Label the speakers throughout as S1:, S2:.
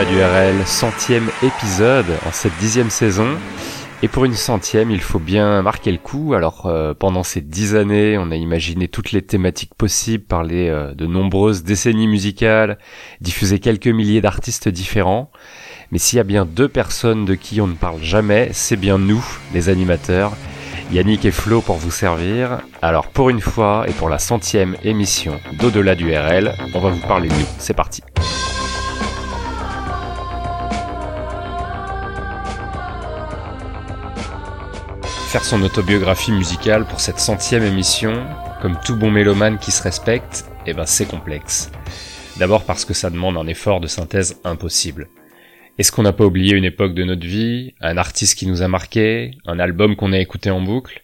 S1: Au-delà du RL, centième épisode en cette dixième saison. Et pour une centième, il faut bien marquer le coup. Alors euh, pendant ces dix années, on a imaginé toutes les thématiques possibles, parlé euh, de nombreuses décennies musicales, diffusé quelques milliers d'artistes différents. Mais s'il y a bien deux personnes de qui on ne parle jamais, c'est bien nous, les animateurs. Yannick et Flo pour vous servir. Alors pour une fois et pour la centième émission d'Au-delà du RL, on va vous parler de nous. C'est parti. Faire son autobiographie musicale pour cette centième émission, comme tout bon mélomane qui se respecte, eh ben c'est complexe. D'abord parce que ça demande un effort de synthèse impossible. Est-ce qu'on n'a pas oublié une époque de notre vie, un artiste qui nous a marqué, un album qu'on a écouté en boucle?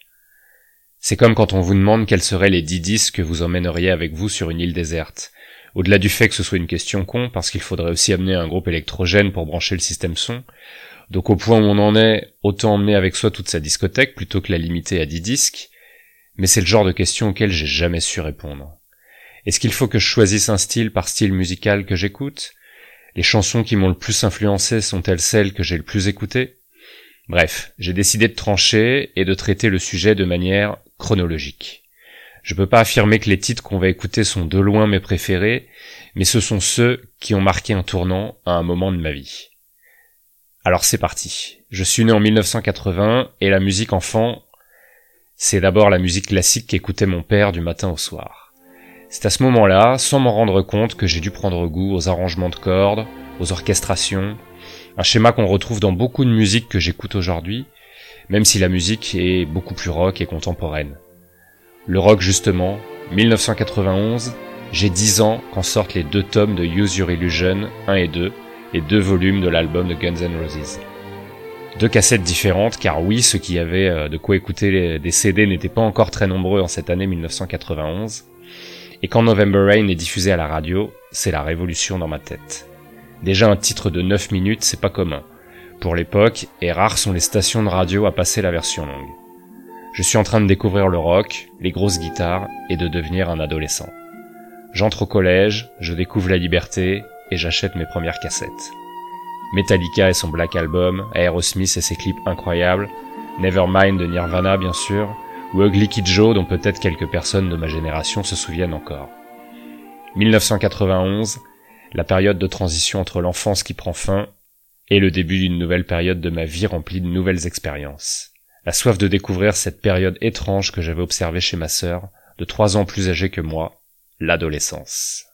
S1: C'est comme quand on vous demande quels seraient les dix disques que vous emmèneriez avec vous sur une île déserte. Au-delà du fait que ce soit une question con, parce qu'il faudrait aussi amener un groupe électrogène pour brancher le système son, donc au point où on en est, autant emmener avec soi toute sa discothèque plutôt que la limiter à 10 disques, mais c'est le genre de question auquel j'ai jamais su répondre. Est-ce qu'il faut que je choisisse un style par style musical que j'écoute? Les chansons qui m'ont le plus influencé sont-elles celles que j'ai le plus écoutées? Bref, j'ai décidé de trancher et de traiter le sujet de manière chronologique. Je peux pas affirmer que les titres qu'on va écouter sont de loin mes préférés, mais ce sont ceux qui ont marqué un tournant à un moment de ma vie. Alors c'est parti. Je suis né en 1980 et la musique enfant, c'est d'abord la musique classique qu'écoutait mon père du matin au soir. C'est à ce moment-là, sans m'en rendre compte, que j'ai dû prendre goût aux arrangements de cordes, aux orchestrations, un schéma qu'on retrouve dans beaucoup de musiques que j'écoute aujourd'hui, même si la musique est beaucoup plus rock et contemporaine. Le rock justement, 1991, j'ai 10 ans quand sortent les deux tomes de Use Your Illusion 1 et 2, deux volumes de l'album de Guns N' Roses. Deux cassettes différentes, car oui, ceux qui avaient euh, de quoi écouter des CD n'étaient pas encore très nombreux en cette année 1991. Et quand November Rain est diffusé à la radio, c'est la révolution dans ma tête. Déjà un titre de 9 minutes, c'est pas commun. Pour l'époque, et rares sont les stations de radio à passer la version longue. Je suis en train de découvrir le rock, les grosses guitares, et de devenir un adolescent. J'entre au collège, je découvre la liberté, et j'achète mes premières cassettes. Metallica et son Black Album, Aerosmith et ses clips incroyables, Nevermind de Nirvana bien sûr, ou Ugly Kid Joe dont peut-être quelques personnes de ma génération se souviennent encore. 1991, la période de transition entre l'enfance qui prend fin et le début d'une nouvelle période de ma vie remplie de nouvelles expériences. La soif de découvrir cette période étrange que j'avais observée chez ma sœur, de trois ans plus âgée que moi, l'adolescence.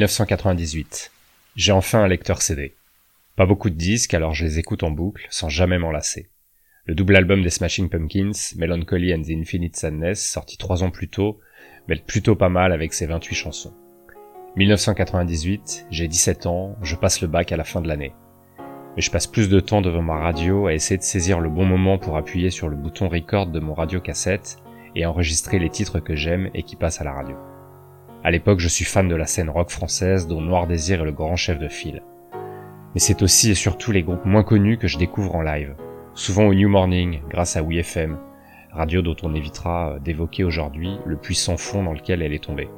S1: 1998. J'ai enfin un lecteur CD. Pas beaucoup de disques, alors je les écoute en boucle, sans jamais m'en lasser. Le double album des Smashing Pumpkins, Melancholy and the Infinite Sadness, sorti trois ans plus tôt, mêle plutôt pas mal avec ses 28 chansons. 1998, j'ai 17 ans, je passe le bac à la fin de l'année. Mais je passe plus de temps devant ma radio à essayer de saisir le bon moment pour appuyer sur le bouton record de mon radio cassette et enregistrer les titres que j'aime et qui passent à la radio. À l'époque, je suis fan de la scène rock française dont Noir Désir est le grand chef de file. Mais c'est aussi et surtout les groupes moins connus que je découvre en live. Souvent au New Morning, grâce à WeFM, radio dont on évitera euh, d'évoquer aujourd'hui le puissant fond dans lequel elle est tombée.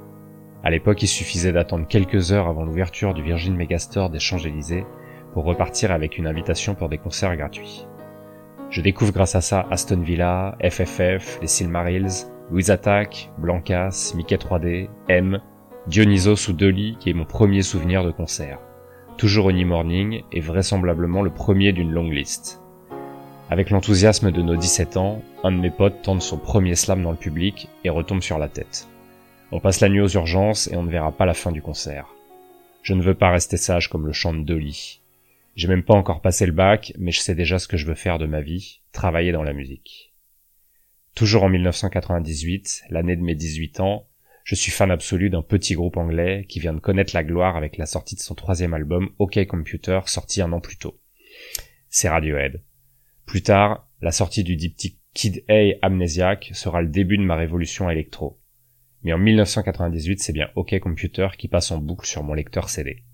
S1: À l'époque, il suffisait d'attendre quelques heures avant l'ouverture du Virgin Megastore des Champs-Élysées pour repartir avec une invitation pour des concerts gratuits. Je découvre grâce à ça Aston Villa, FFF, les Silmarils, Louise Attack, Blancas, Mickey 3D, M, Dionysos ou Dolly qui est mon premier souvenir de concert. Toujours Honey Morning et vraisemblablement le premier d'une longue liste. Avec l'enthousiasme de nos 17 ans, un de mes potes tente son premier slam dans le public et retombe sur la tête. On passe la nuit aux urgences et on ne verra pas la fin du concert. Je ne veux pas rester sage comme le chant de Dolly. J'ai même pas encore passé le bac, mais je sais déjà ce que je veux faire de ma vie, travailler dans la musique. Toujours en 1998, l'année de mes 18 ans, je suis fan absolu d'un petit groupe anglais qui vient de connaître la gloire avec la sortie de son troisième album OK Computer sorti un an plus tôt. C'est Radiohead. Plus tard, la sortie du diptyque Kid A Amnesiac sera le début de ma révolution électro. Mais en 1998, c'est bien OK Computer qui passe en boucle sur mon lecteur CD.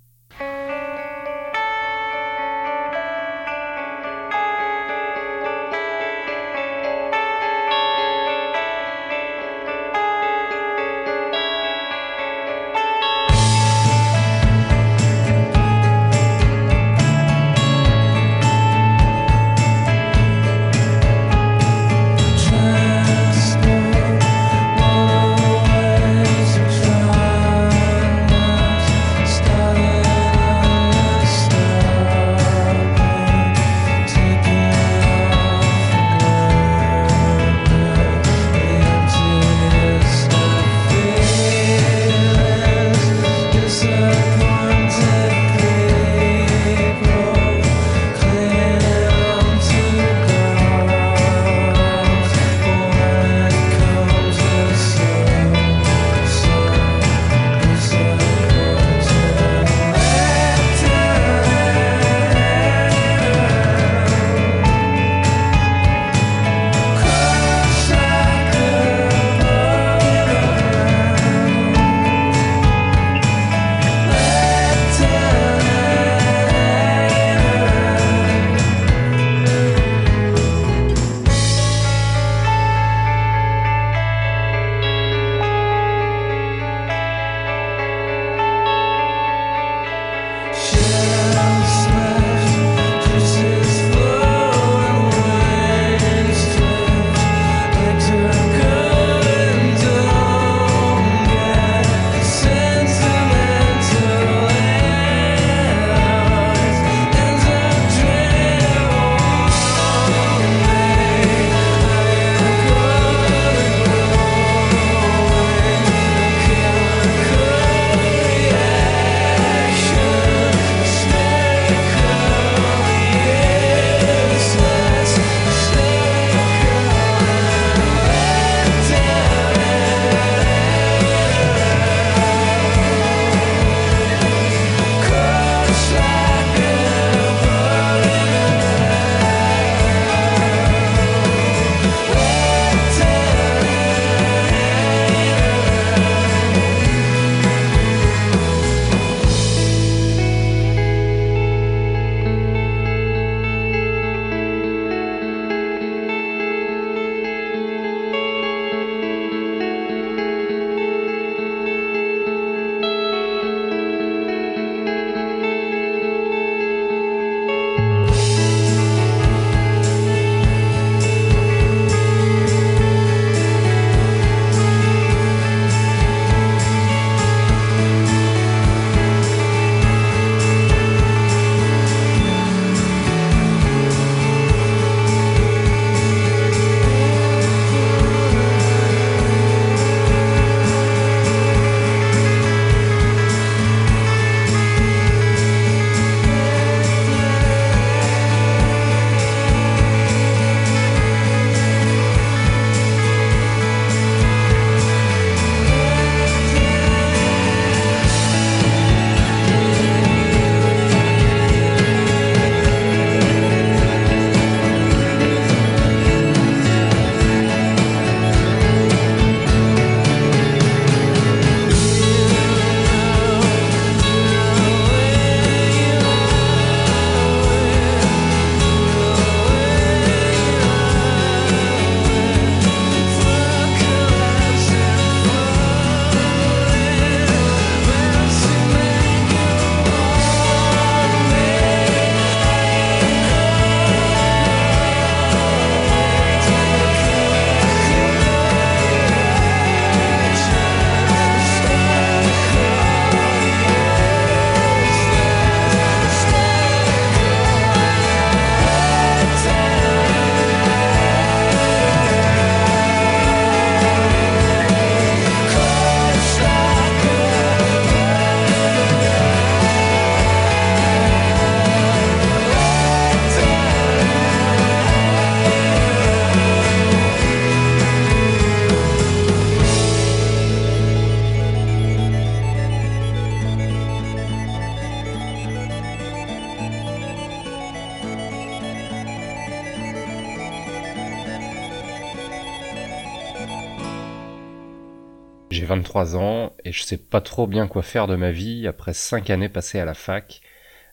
S1: 23 ans et je sais pas trop bien quoi faire de ma vie après 5 années passées à la fac,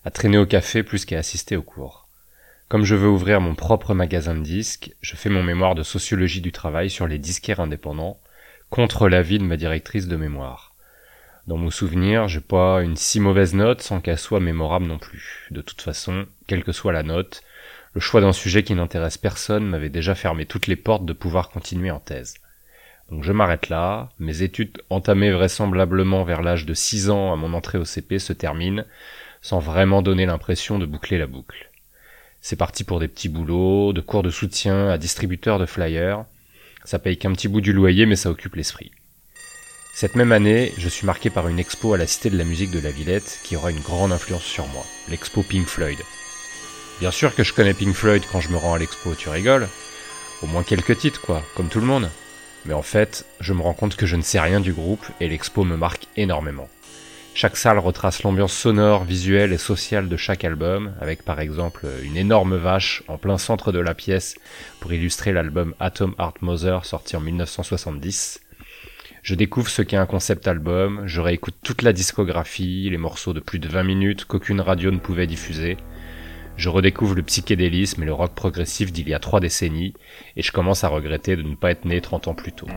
S1: à traîner au café plus qu'à assister aux cours. Comme je veux ouvrir mon propre magasin de disques, je fais mon mémoire de sociologie du travail sur les disquaires indépendants, contre l'avis de ma directrice de mémoire. Dans mon souvenir, j'ai pas une si mauvaise note sans qu'elle soit mémorable non plus. De toute façon, quelle que soit la note, le choix d'un sujet qui n'intéresse personne m'avait déjà fermé toutes les portes de pouvoir continuer en thèse. Donc je m'arrête là, mes études entamées vraisemblablement vers l'âge de 6 ans à mon entrée au CP se terminent, sans vraiment donner l'impression de boucler la boucle. C'est parti pour des petits boulots, de cours de soutien à distributeurs de flyers. Ça paye qu'un petit bout du loyer mais ça occupe l'esprit. Cette même année, je suis marqué par une expo à la Cité de la musique de la Villette qui aura une grande influence sur moi, l'expo Pink Floyd. Bien sûr que je connais Pink Floyd quand je me rends à l'expo, tu rigoles? Au moins quelques titres quoi, comme tout le monde. Mais en fait, je me rends compte que je ne sais rien du groupe et l'expo me marque énormément. Chaque salle retrace l'ambiance sonore, visuelle et sociale de chaque album, avec par exemple une énorme vache en plein centre de la pièce pour illustrer l'album Atom Heart Mother sorti en 1970, je découvre ce qu'est un concept album, je réécoute toute la discographie, les morceaux de plus de 20 minutes qu'aucune radio ne pouvait diffuser. Je redécouvre le psychédélisme et le rock progressif d'il y a trois décennies, et je commence à regretter de ne pas être né 30 ans plus tôt.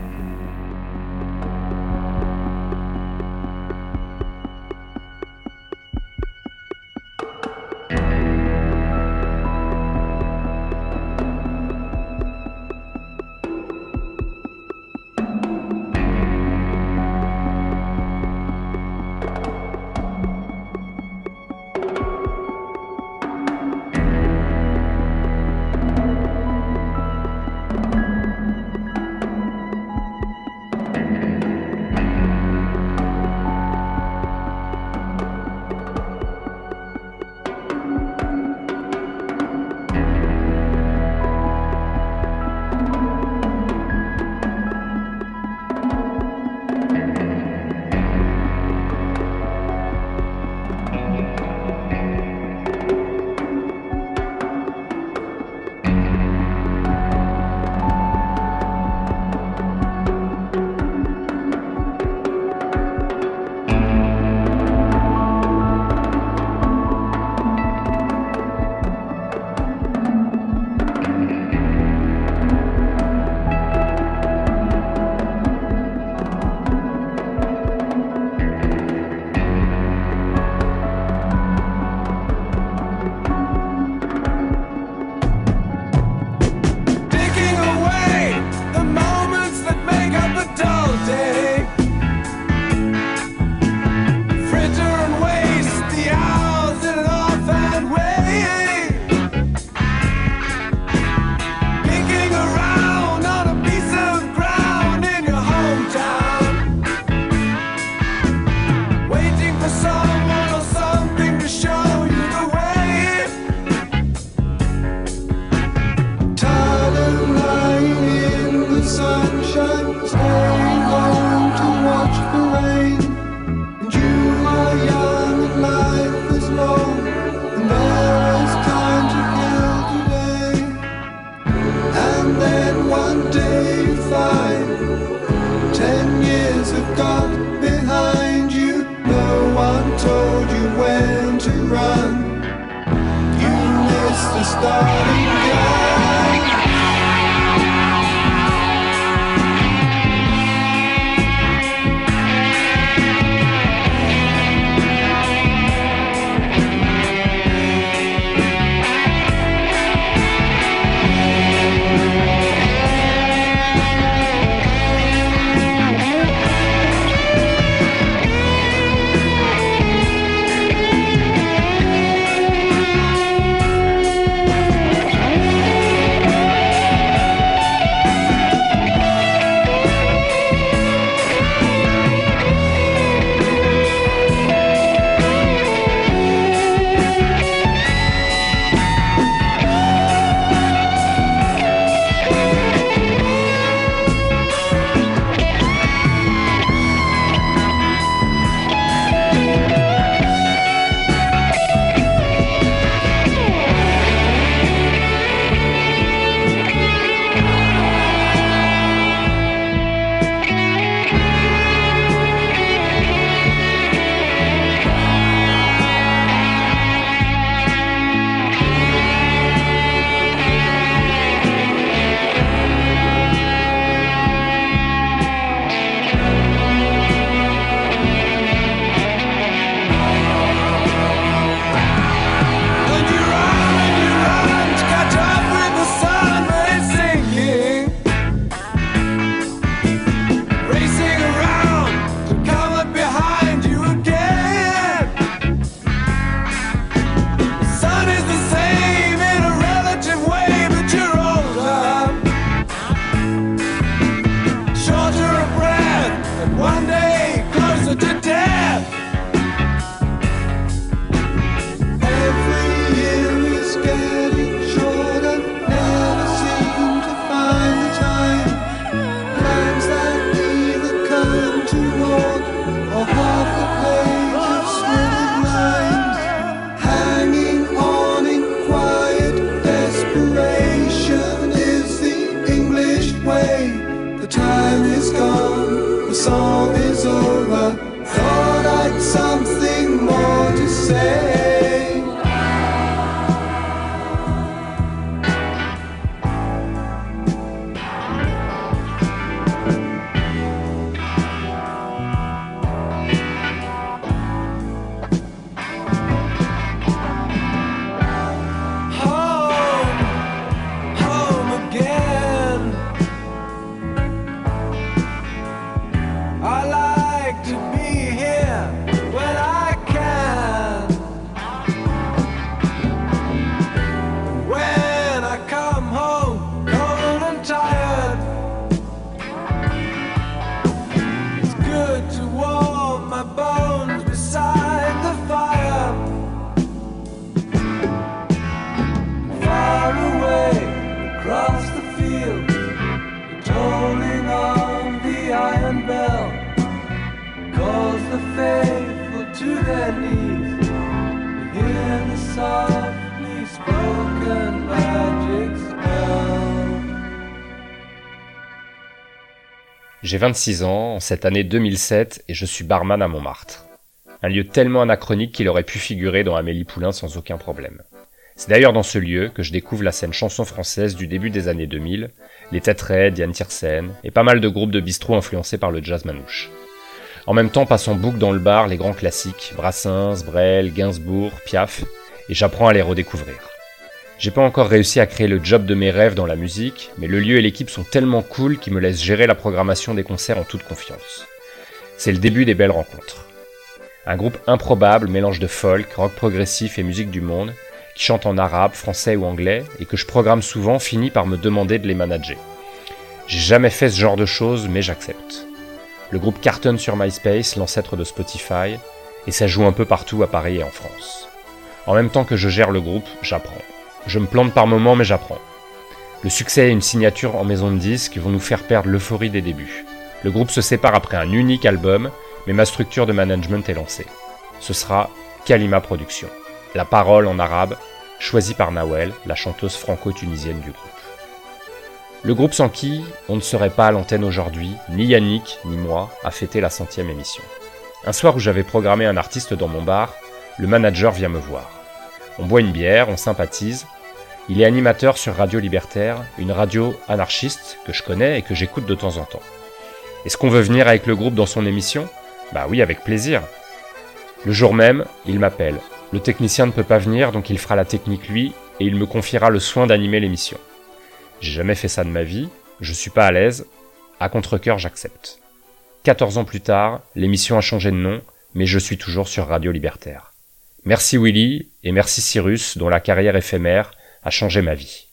S1: J'ai 26 ans, en cette année 2007, et je suis barman à Montmartre. Un lieu tellement anachronique qu'il aurait pu figurer dans Amélie Poulain sans aucun problème. C'est d'ailleurs dans ce lieu que je découvre la scène chanson française du début des années 2000, les Têtes Yann Tiersen, et pas mal de groupes de bistrot influencés par le jazz manouche. En même temps, passe en boucle dans le bar les grands classiques, Brassens, Brel, Gainsbourg, Piaf, et j'apprends à les redécouvrir. J'ai pas encore réussi à créer le job de mes rêves dans la musique, mais le lieu et l'équipe sont tellement cool qu'ils me laissent gérer la programmation des concerts en toute confiance. C'est le début des belles rencontres. Un groupe improbable, mélange de folk, rock progressif et musique du monde, qui chante en arabe, français ou anglais, et que je programme souvent, finit par me demander de les manager. J'ai jamais fait ce genre de choses, mais j'accepte. Le groupe cartonne sur MySpace, l'ancêtre de Spotify, et ça joue un peu partout à Paris et en France. En même temps que je gère le groupe, j'apprends. Je me plante par moments, mais j'apprends. Le succès et une signature en maison de disques vont nous faire perdre l'euphorie des débuts. Le groupe se sépare après un unique album, mais ma structure de management est lancée. Ce sera Kalima Productions. La parole en arabe, choisie par Nawel, la chanteuse franco-tunisienne du groupe. Le groupe sans qui on ne serait pas à l'antenne aujourd'hui, ni Yannick, ni moi, à fêter la centième émission. Un soir où j'avais programmé un artiste dans mon bar, le manager vient me voir. On boit une bière, on sympathise. Il est animateur sur Radio Libertaire, une radio anarchiste que je connais et que j'écoute de temps en temps. Est-ce qu'on veut venir avec le groupe dans son émission? Bah oui, avec plaisir. Le jour même, il m'appelle. Le technicien ne peut pas venir, donc il fera la technique lui, et il me confiera le soin d'animer l'émission. J'ai jamais fait ça de ma vie, je suis pas à l'aise, à contre-coeur j'accepte. 14 ans plus tard, l'émission a changé de nom, mais je suis toujours sur Radio Libertaire. Merci Willy, et merci Cyrus, dont la carrière éphémère a changé ma vie.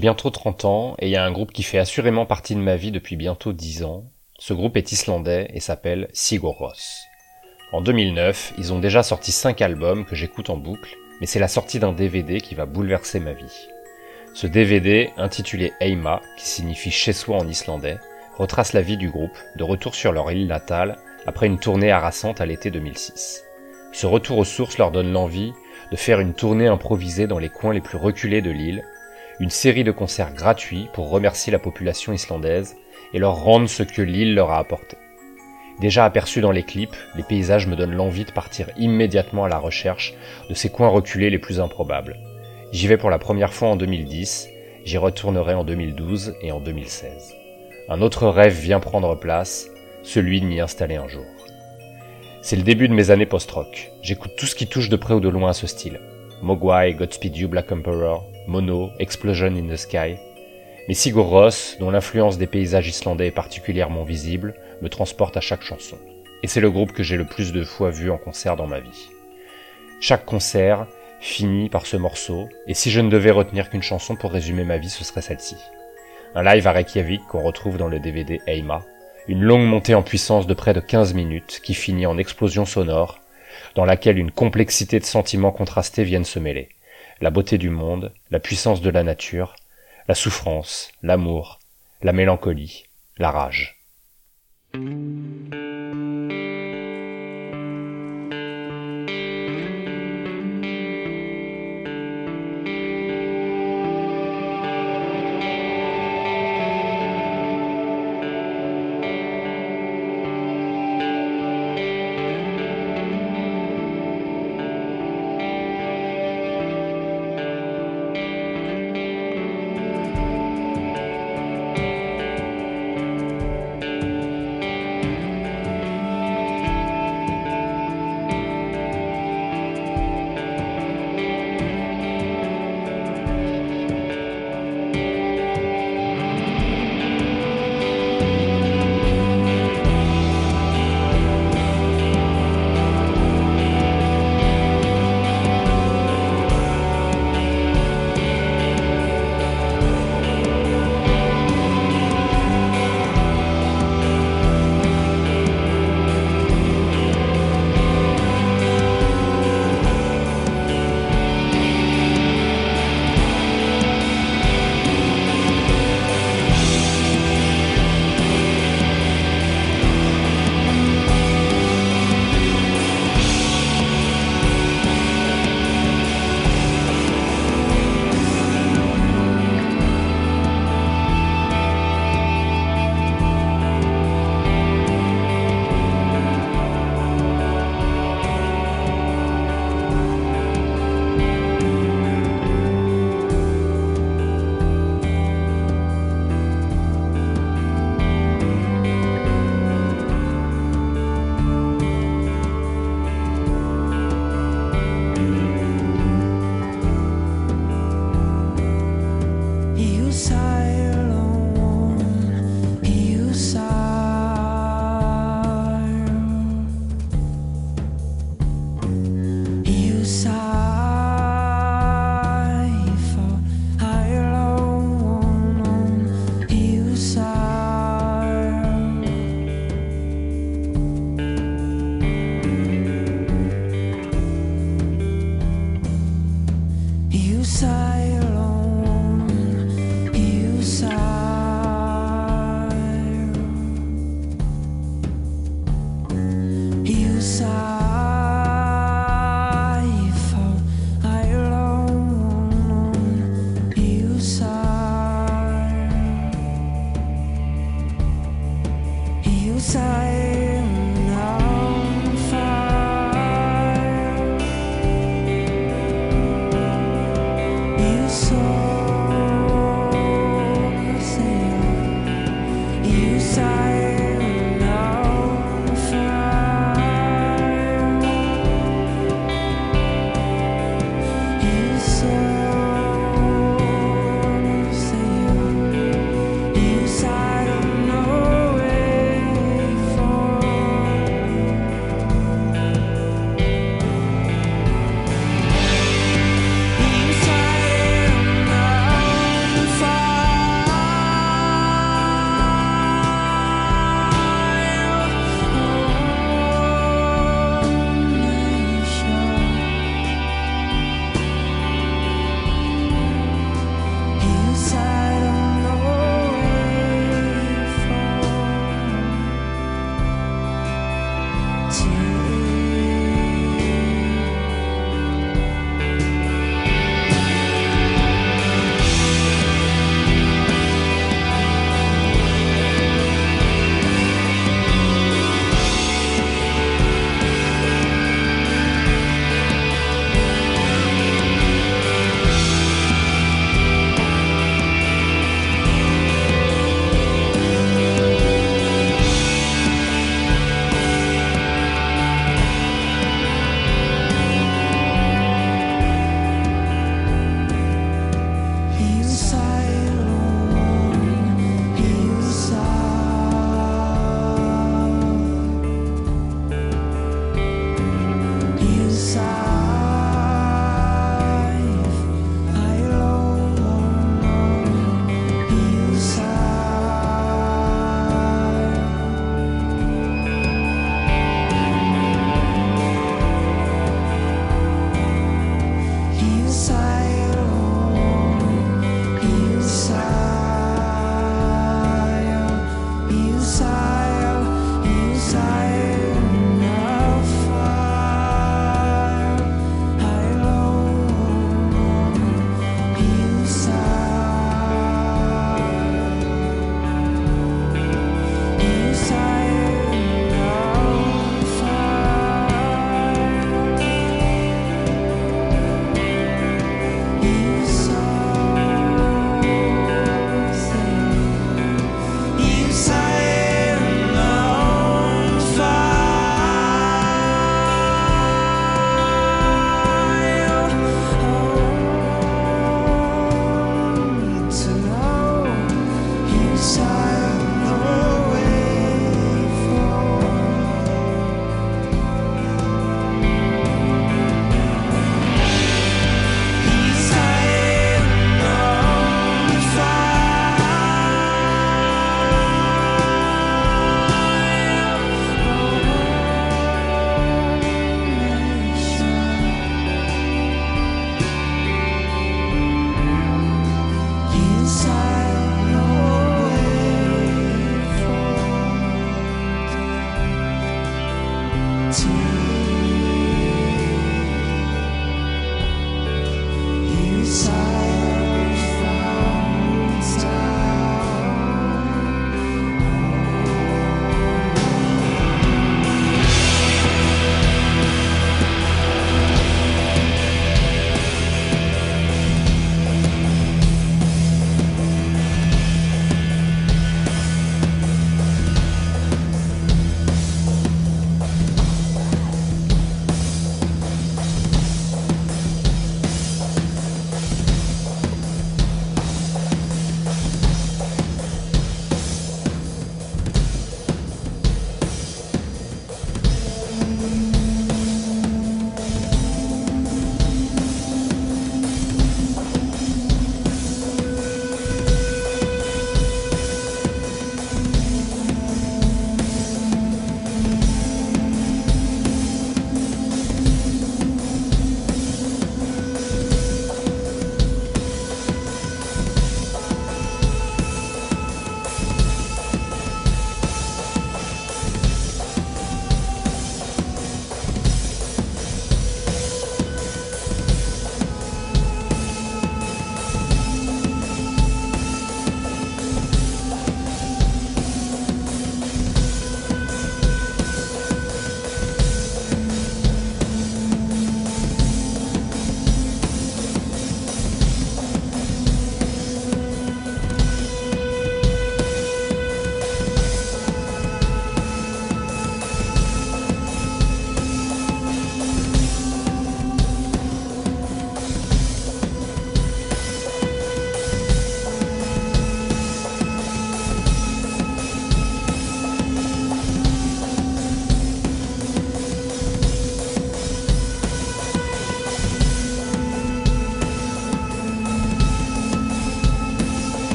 S1: Bientôt 30 ans et il y a un groupe qui fait assurément partie de ma vie depuis bientôt 10 ans. Ce groupe est islandais et s'appelle Sigur Rós. En 2009, ils ont déjà sorti 5 albums que j'écoute en boucle, mais c'est la sortie d'un DVD qui va bouleverser ma vie. Ce DVD, intitulé Eima, qui signifie chez soi en islandais, retrace la vie du groupe, de retour sur leur île natale, après une tournée harassante à l'été 2006. Ce retour aux sources leur donne l'envie de faire une tournée improvisée dans les coins les plus reculés de l'île, une série de concerts gratuits pour remercier la population islandaise et leur rendre ce que l'île leur a apporté. Déjà aperçu dans les clips, les paysages me donnent l'envie de partir immédiatement à la recherche de ces coins reculés les plus improbables. J'y vais pour la première fois en 2010, j'y retournerai en 2012 et en 2016. Un autre rêve vient prendre place, celui de m'y installer un jour. C'est le début de mes années post-rock. J'écoute tout ce qui touche de près ou de loin à ce style. Mogwai, Godspeed You Black Emperor, Mono, Explosion in the Sky. Mais Sigur Rós, dont l'influence des paysages islandais est particulièrement visible, me transporte à chaque chanson. Et c'est le groupe que j'ai le plus de fois vu en concert dans ma vie. Chaque concert finit par ce morceau, et si je ne devais retenir qu'une chanson pour résumer ma vie, ce serait celle-ci. Un live à Reykjavik qu'on retrouve dans le DVD Eima, une longue montée en puissance de près de 15 minutes qui finit en explosion sonore, dans laquelle une complexité de sentiments contrastés viennent se mêler. La beauté du monde, la puissance de la nature, la souffrance, l'amour, la mélancolie, la rage.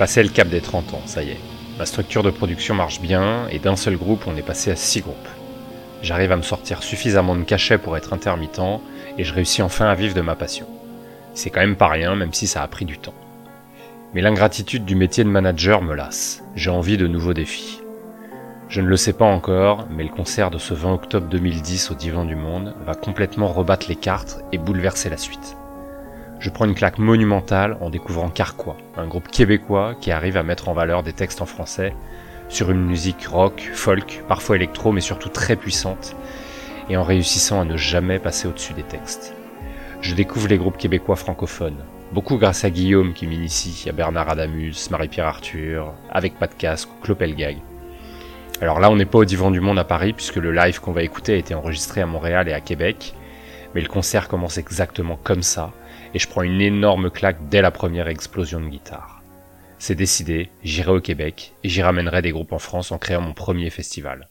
S1: Passé le cap des 30 ans, ça y est. Ma structure de production marche bien, et d'un seul groupe, on est passé à 6 groupes. J'arrive à me sortir suffisamment de cachets pour être intermittent, et je réussis enfin à vivre de ma passion. C'est quand même pas rien, même si ça a pris du temps. Mais l'ingratitude du métier de manager me lasse. J'ai envie de nouveaux défis. Je ne le sais pas encore, mais le concert de ce 20 octobre 2010 au Divan du Monde va complètement rebattre les cartes et bouleverser la suite. Je prends une claque monumentale en découvrant Carquois, un groupe québécois qui arrive à mettre en valeur des textes en français sur une musique rock, folk, parfois électro, mais surtout très puissante, et en réussissant à ne jamais passer au-dessus des textes. Je découvre les groupes québécois francophones, beaucoup grâce à Guillaume qui m'initie, à Bernard Adamus, Marie-Pierre Arthur, avec Pas de casque Clopelgag. Alors là, on n'est pas au Divan du Monde à Paris, puisque le live qu'on va écouter a été enregistré à Montréal et à Québec, mais le concert commence exactement comme ça, et je prends une énorme claque dès la première explosion de guitare. C'est décidé, j'irai au Québec, et j'y ramènerai des groupes en France en créant mon premier festival.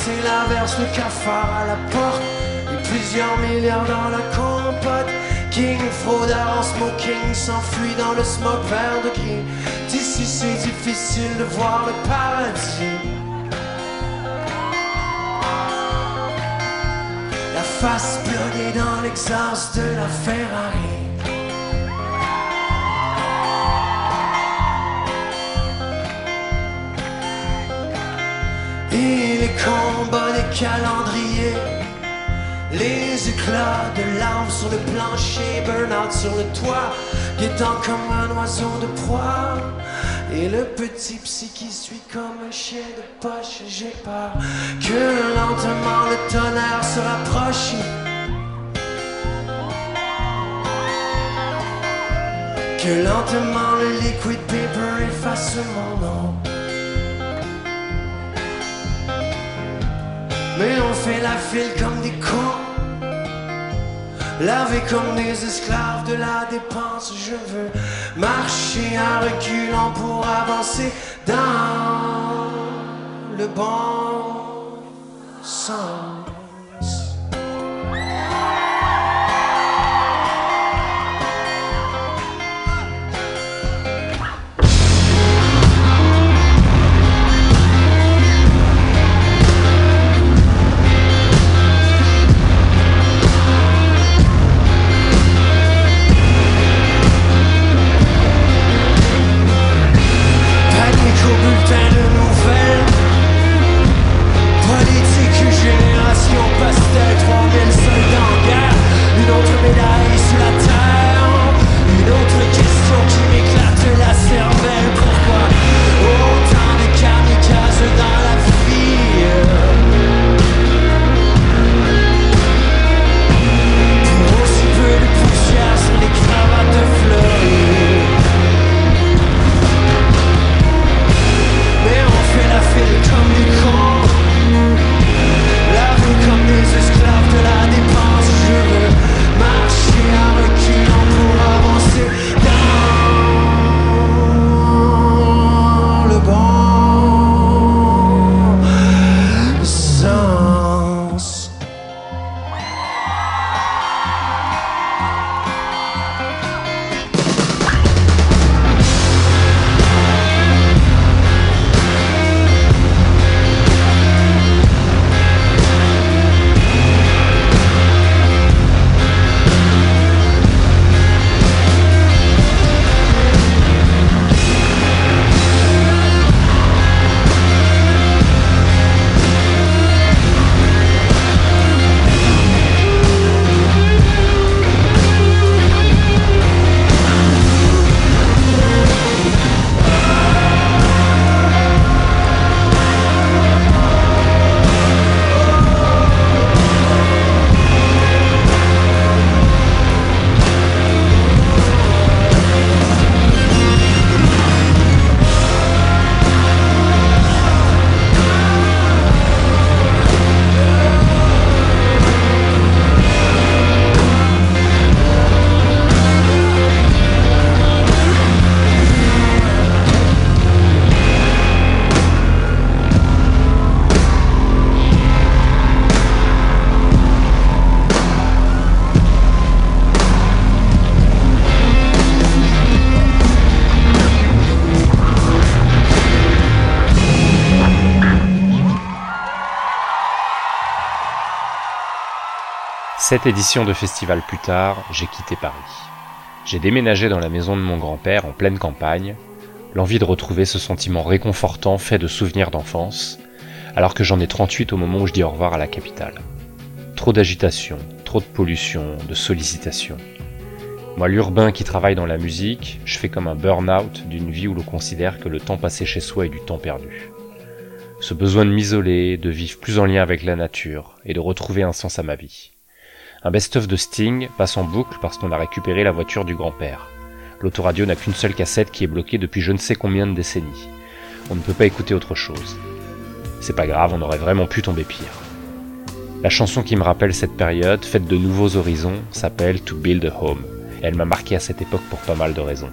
S2: Traverser l'averse, le cafard à la porte. Et plusieurs milliards dans la compote. King, fraudeur en smoking, s'enfuit dans le smoke vert de gris. D'ici c'est difficile de voir le paradis. La face bloquée dans l'exhaust de la Ferrari. Les combats des calendriers Les éclats de larmes sur le plancher Burnout sur le toit Guettant comme un oiseau de proie. Et le petit psy qui suit comme un chien de poche J'ai peur que lentement le tonnerre se rapproche. Que lentement le liquid paper efface mon nom Mais on fait la file comme des cons. Lavés comme des esclaves de la dépense. Je veux marcher à reculons pour avancer dans le bon sens
S3: Cette édition de festival plus tard, j'ai quitté Paris. J'ai déménagé dans la maison de mon grand-père en pleine campagne, l'envie de retrouver ce sentiment réconfortant fait de souvenirs d'enfance, alors que j'en ai 38 au moment où je dis au revoir à la capitale. Trop d'agitation, trop de pollution, de sollicitations. Moi, l'urbain qui travaille dans la musique, je fais comme un burn-out d'une vie où l'on considère que le temps passé chez soi est du temps perdu. Ce besoin de m'isoler, de vivre plus en lien avec la nature et de retrouver un sens à ma vie. Un best-of de Sting passe en boucle parce qu'on a récupéré la voiture du grand-père. L'autoradio n'a qu'une seule cassette qui est bloquée depuis je ne sais combien de décennies. On ne peut pas écouter autre chose. C'est pas grave, on aurait vraiment pu tomber pire. La chanson qui me rappelle cette période, faite de nouveaux horizons, s'appelle To Build a Home. Elle m'a marqué à cette époque pour pas mal de raisons.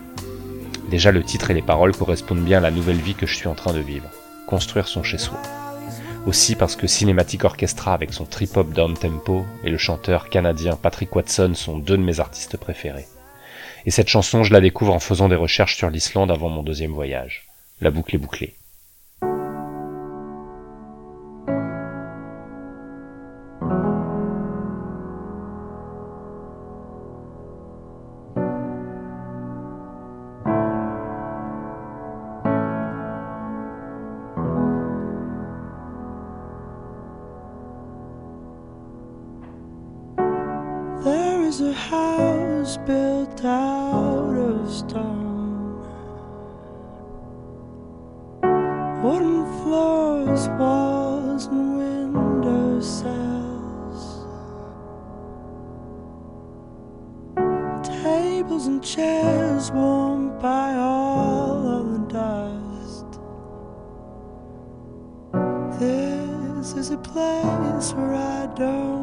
S3: Déjà, le titre et les paroles correspondent bien à la nouvelle vie que je suis en train de vivre. Construire son chez-soi aussi parce que Cinematic Orchestra avec son trip-hop down-tempo et le chanteur canadien Patrick Watson sont deux de mes artistes préférés. Et cette chanson, je la découvre en faisant des recherches sur l'Islande avant mon deuxième voyage. La boucle est bouclée.
S1: is
S3: a house built out of stone. Wooden floors, walls, and window cells. Tables and chairs worn by all of the dust. This is a place where I don't.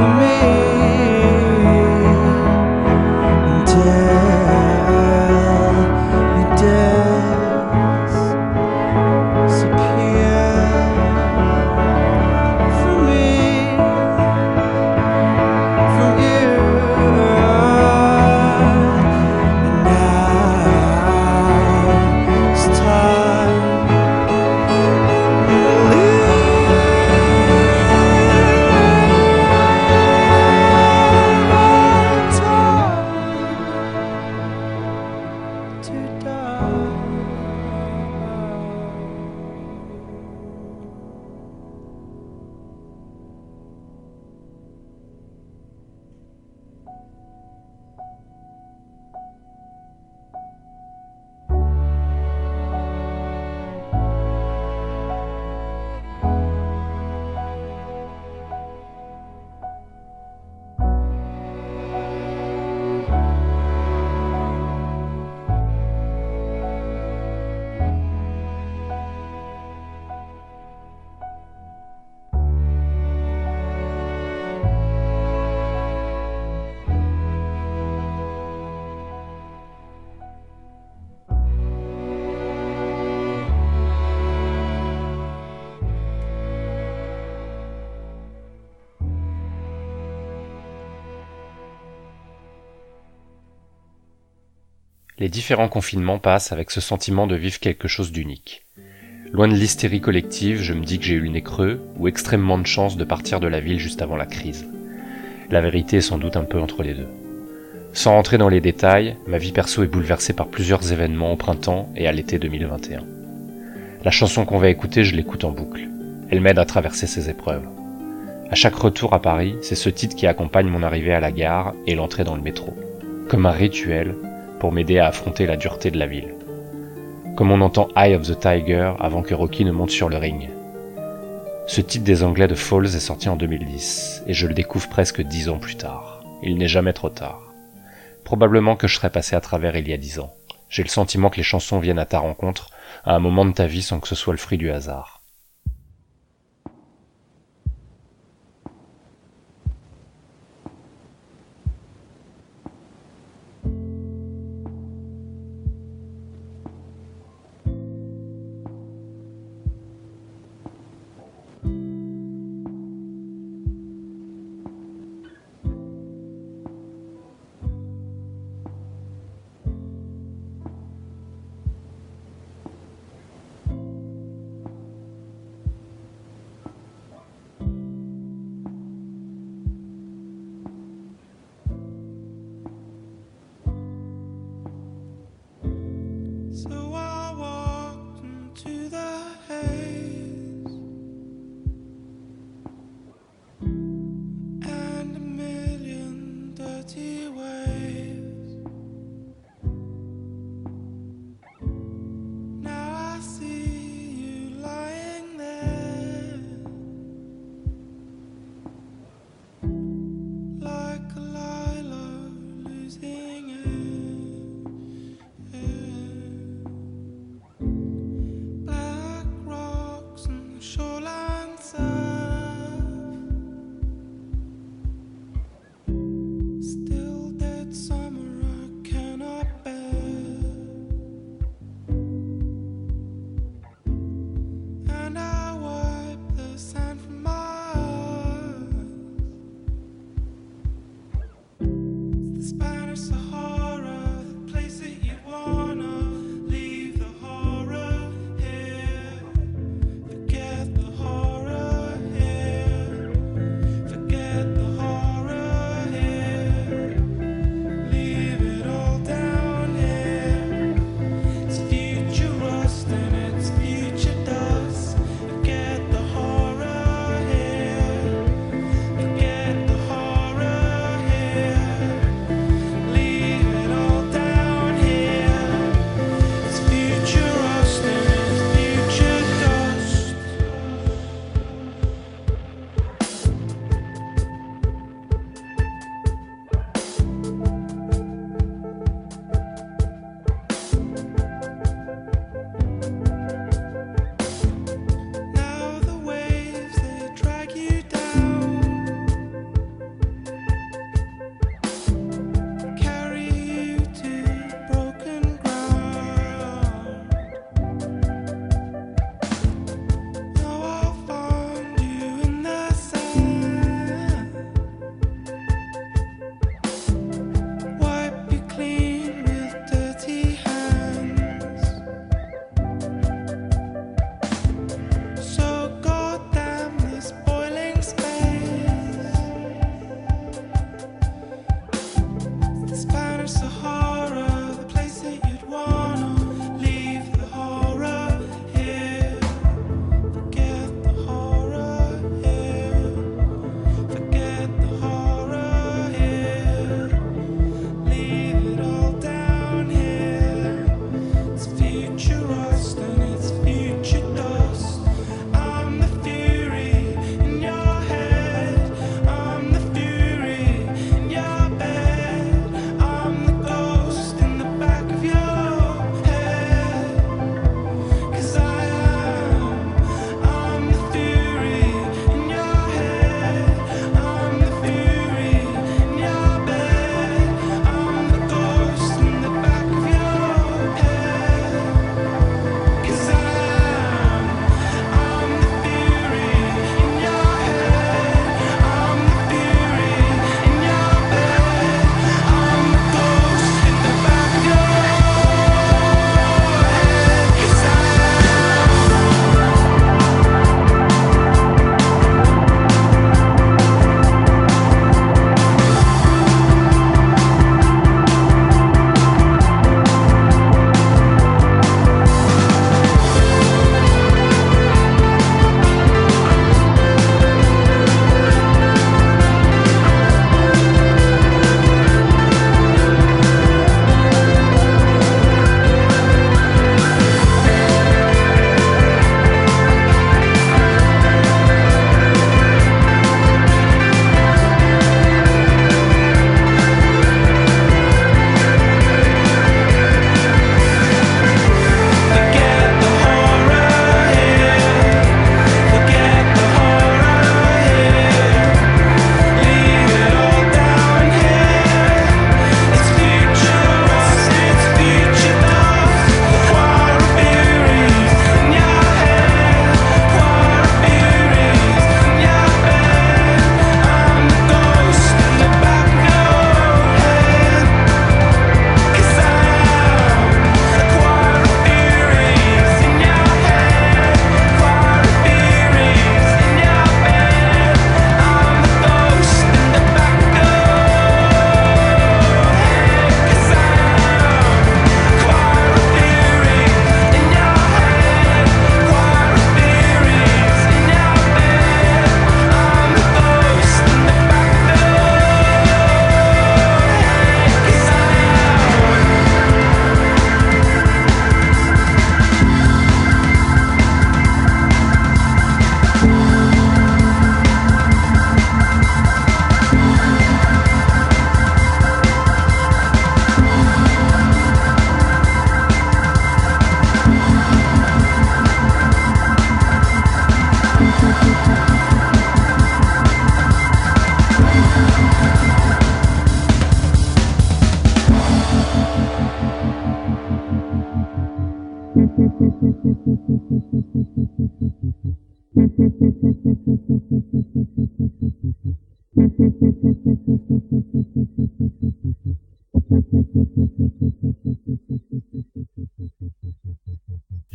S3: for me.
S1: Différents confinements passent avec ce sentiment de vivre quelque chose d'unique. Loin de l'hystérie collective, je me dis que j'ai eu le nez creux ou extrêmement de chance de partir de la ville juste avant la crise. La vérité est sans doute un peu entre les deux. Sans rentrer dans les détails, ma vie perso est bouleversée par plusieurs événements au printemps et à l'été 2021. La chanson qu'on va écouter, je l'écoute en boucle. Elle m'aide à traverser ces épreuves. À chaque retour à Paris, c'est ce titre qui accompagne mon arrivée à la gare et l'entrée dans le métro. Comme un rituel, pour m'aider à affronter la dureté de la ville. Comme on entend Eye of the Tiger avant que Rocky ne monte sur le ring. Ce titre des Anglais de Falls est sorti en 2010, et je le découvre presque dix ans plus tard. Il n'est jamais trop tard. Probablement que je serais passé à travers il y a dix ans. J'ai le sentiment que les chansons viennent à ta rencontre à un moment de ta vie sans que ce soit le fruit du hasard.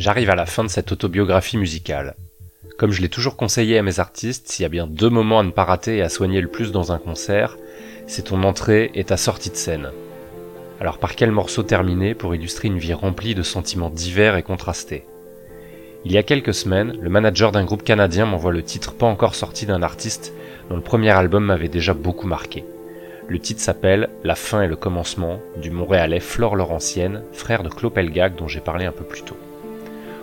S1: J'arrive à la fin de cette autobiographie musicale. Comme je l'ai toujours conseillé à mes artistes, s'il y a bien deux moments à ne pas rater et à soigner le plus dans un concert, c'est ton entrée et ta sortie de scène. Alors par quel morceau terminer pour illustrer une vie remplie de sentiments divers et contrastés? Il y a quelques semaines, le manager d'un groupe canadien m'envoie le titre pas encore sorti d'un artiste dont le premier album m'avait déjà beaucoup marqué. Le titre s'appelle La fin et le commencement du Montréalais Flore Laurentienne, frère de Claude Pelgag dont j'ai parlé un peu plus tôt.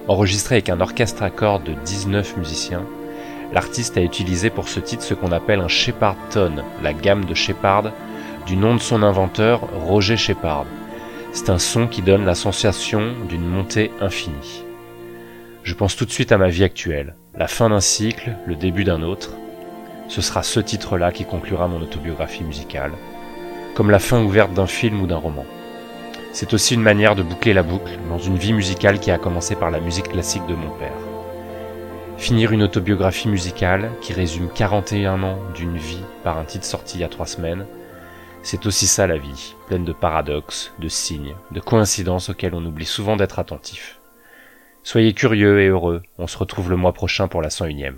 S1: Enregistré avec un orchestre à cordes de 19 musiciens, l'artiste a utilisé pour ce titre ce qu'on appelle un Shepard Tone, la gamme de Shepard, du nom de son inventeur, Roger Shepard. C'est un son qui donne la sensation d'une montée infinie. Je pense tout de suite à ma vie actuelle, la fin d'un cycle, le début d'un autre. Ce sera ce titre-là qui conclura mon autobiographie musicale, comme la fin ouverte d'un film ou d'un roman. C'est aussi une manière de boucler la boucle dans une vie musicale qui a commencé par la musique classique de mon père. Finir une autobiographie musicale qui résume 41 ans d'une vie par un titre sorti il y a trois semaines, c'est aussi ça la vie, pleine de paradoxes, de signes, de coïncidences auxquelles on oublie souvent d'être attentif. Soyez curieux et heureux, on se retrouve le mois prochain pour la 101ème.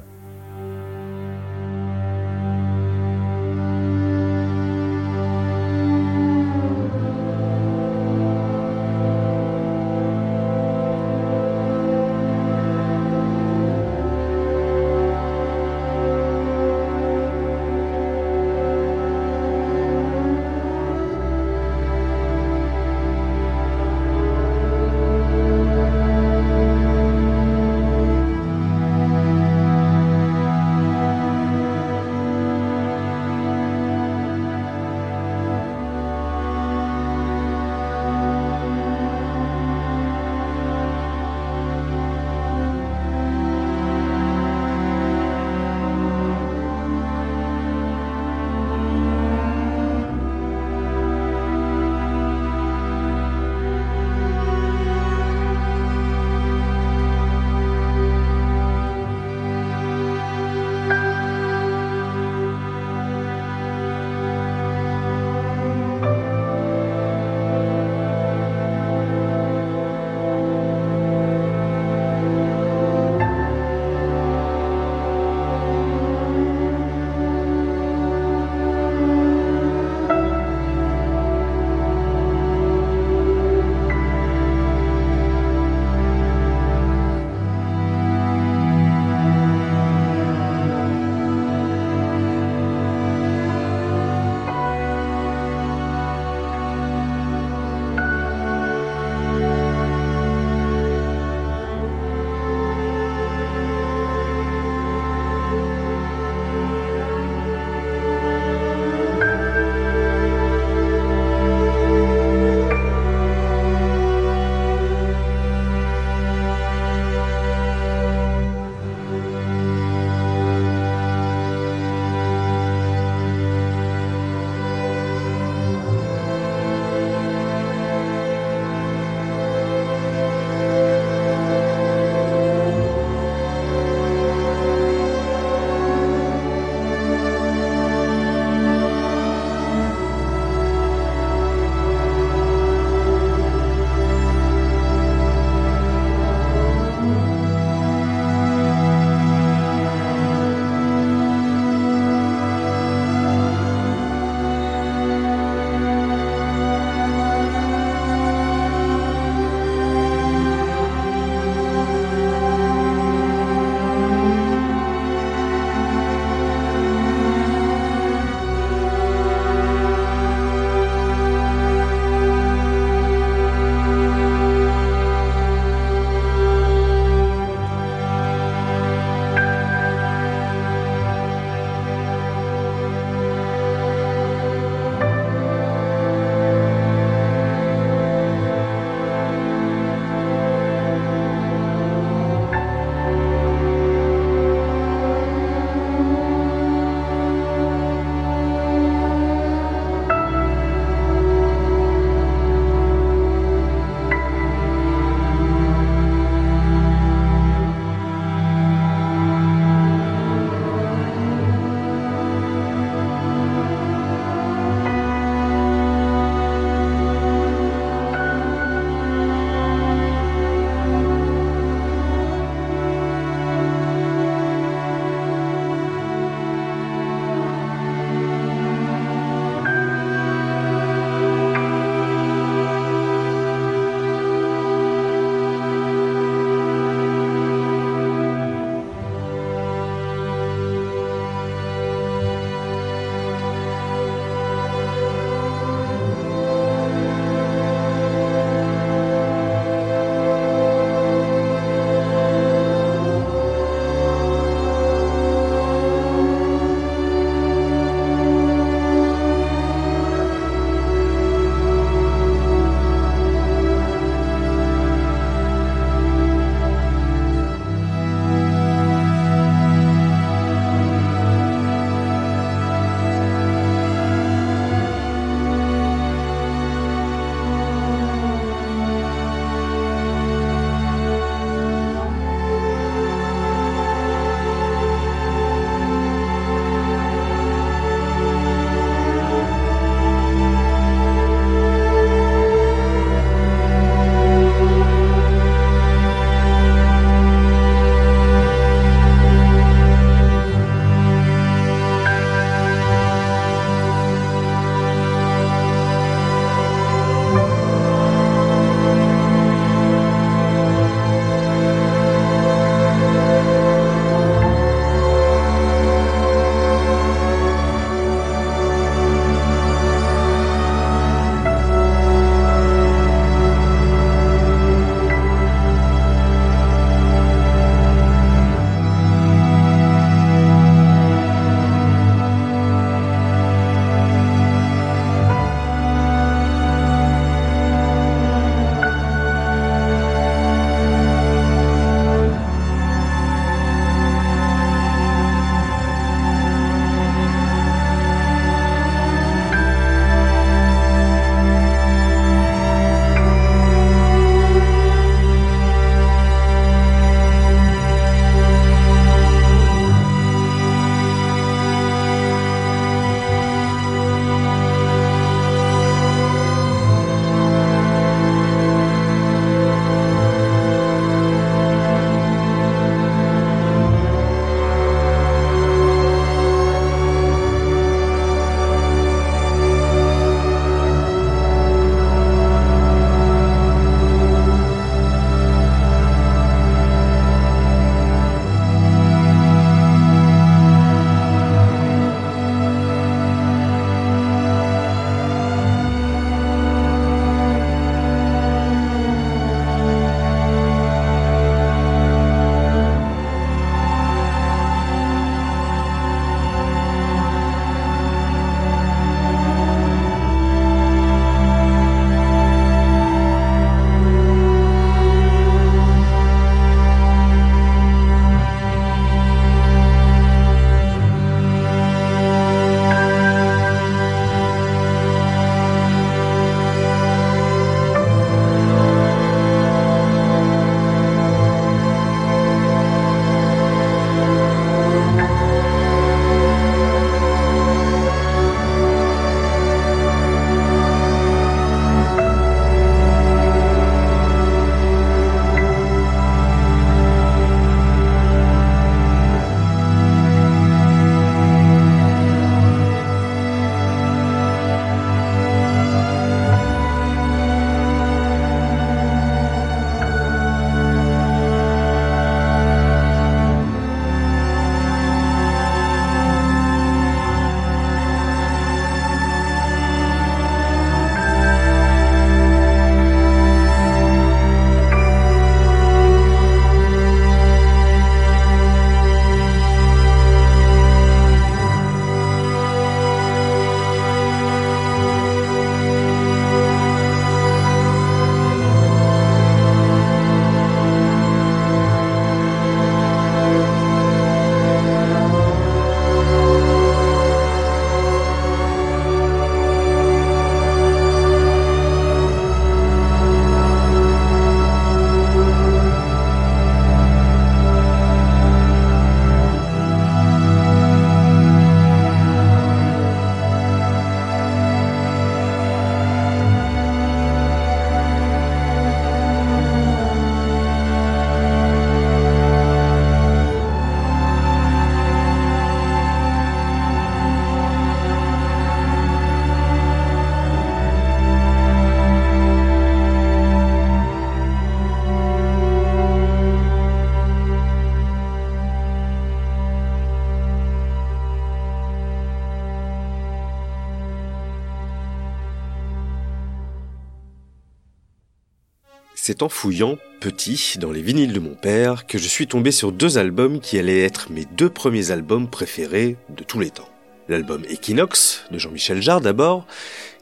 S4: En fouillant petit dans les vinyles de mon père que je suis tombé sur deux albums qui allaient être mes deux premiers albums préférés de tous les temps. L'album Equinox de Jean-Michel Jarre d'abord,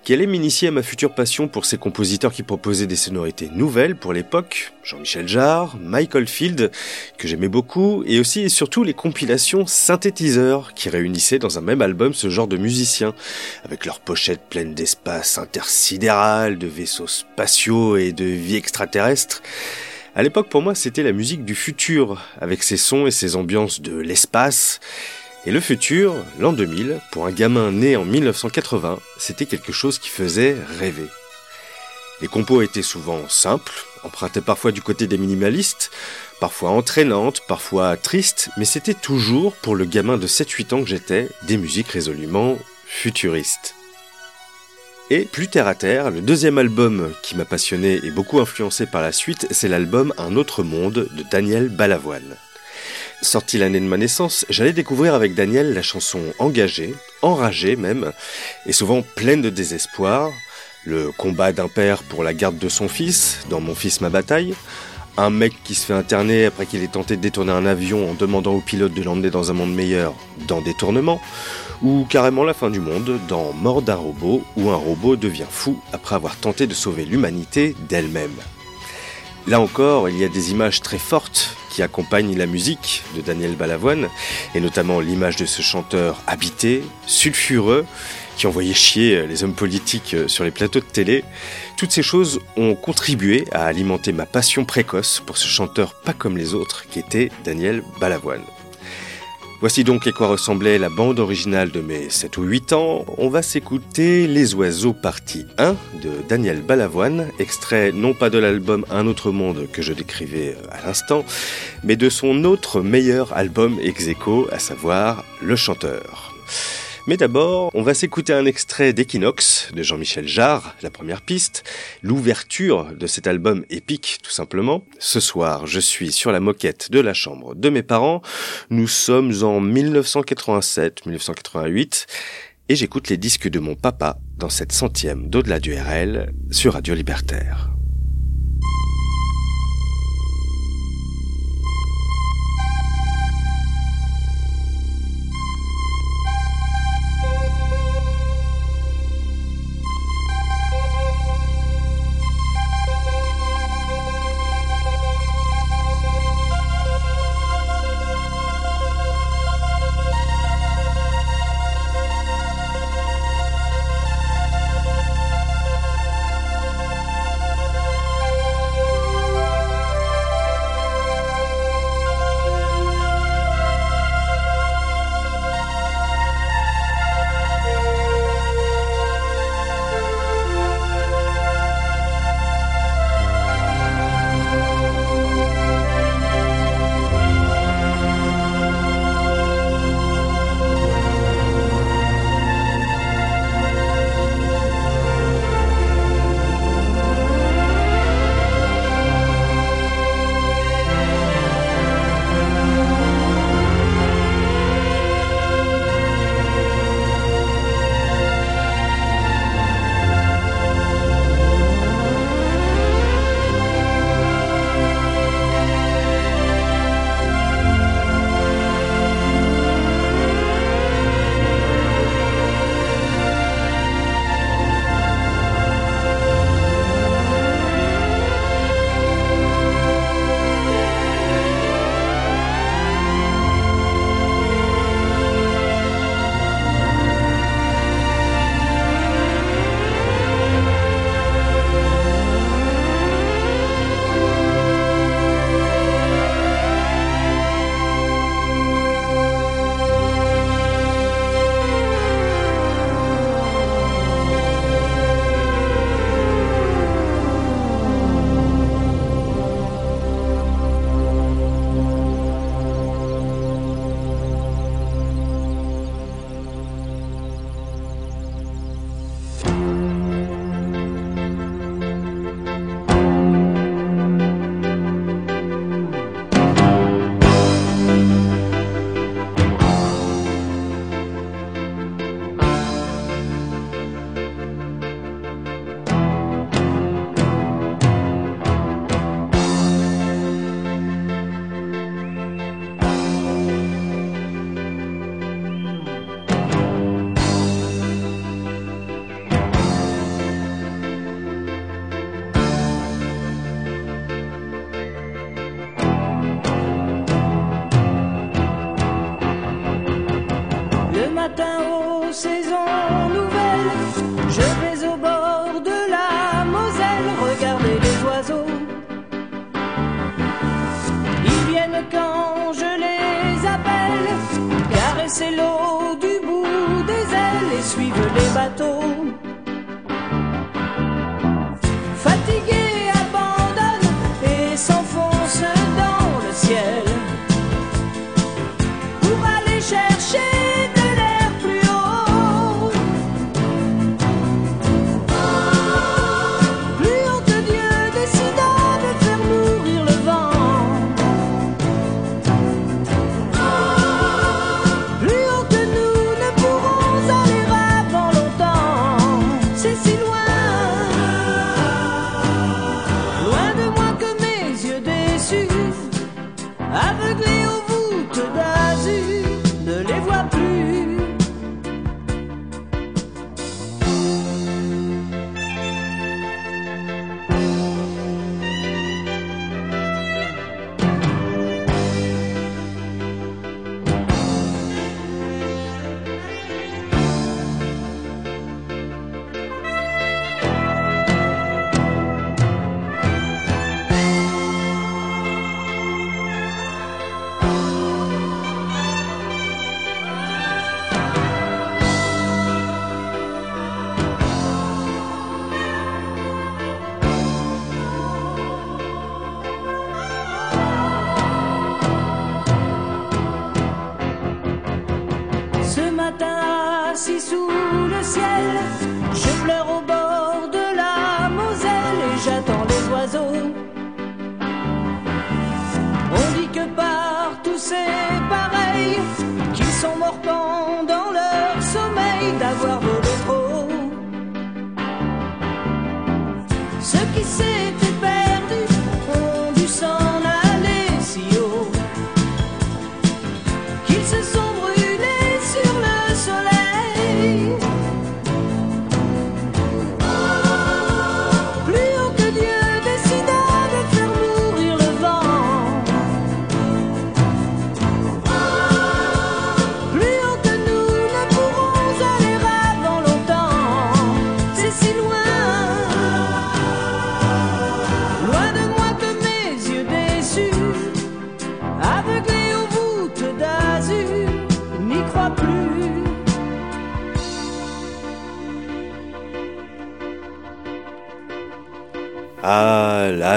S4: qui allait m'initier à ma future passion pour ces compositeurs qui proposaient des sonorités nouvelles pour l'époque, Jean-Michel Jarre, Michael Field, que j'aimais beaucoup, et aussi et surtout les compilations synthétiseurs qui réunissaient dans un même album ce genre de musiciens, avec leurs pochettes pleines d'espace intersidéral, de vaisseaux spatiaux et de vie extraterrestre. À l'époque, pour moi, c'était la musique du futur, avec ses sons et ses ambiances de l'espace, et le futur, l'an 2000, pour un gamin né en 1980, c'était quelque chose qui faisait rêver. Les compos étaient souvent simples, empruntaient parfois du côté des minimalistes, parfois entraînantes, parfois tristes, mais c'était toujours, pour le gamin de 7-8 ans que j'étais, des musiques résolument futuristes. Et plus terre à terre, le deuxième album qui m'a passionné et beaucoup influencé par la suite, c'est l'album Un autre monde de Daniel Balavoine. Sorti l'année de ma naissance, j'allais découvrir avec Daniel la chanson engagée, enragée même, et souvent pleine de désespoir, le combat d'un père pour la garde de son fils, dans Mon fils ma bataille, un mec qui se fait interner après qu'il ait tenté de détourner un avion en demandant au pilote de l'emmener dans un monde meilleur, dans Détournement, ou carrément la fin du monde, dans Mort d'un robot, où un robot devient fou après avoir tenté de sauver l'humanité d'elle-même. Là encore, il y a des images très fortes qui accompagnent la musique de Daniel Balavoine, et notamment l'image de ce chanteur habité, sulfureux, qui envoyait chier les hommes politiques sur les plateaux de télé. Toutes ces choses ont contribué à alimenter ma passion précoce pour ce chanteur pas comme les autres qui était Daniel Balavoine. Voici donc à quoi ressemblait la bande originale de mes 7 ou 8 ans. On va s'écouter Les Oiseaux partie 1 de Daniel Balavoine, extrait non pas de l'album Un autre monde que je décrivais à l'instant, mais de son autre meilleur album ex aequo, à savoir Le Chanteur. Mais d'abord, on va s'écouter un extrait d'Equinox de Jean-Michel Jarre, la première piste, l'ouverture de cet album épique tout simplement. Ce soir, je suis sur la moquette de la chambre de mes parents. Nous sommes en 1987-1988 et j'écoute les disques de mon papa dans cette centième d'au-delà du RL sur Radio Libertaire.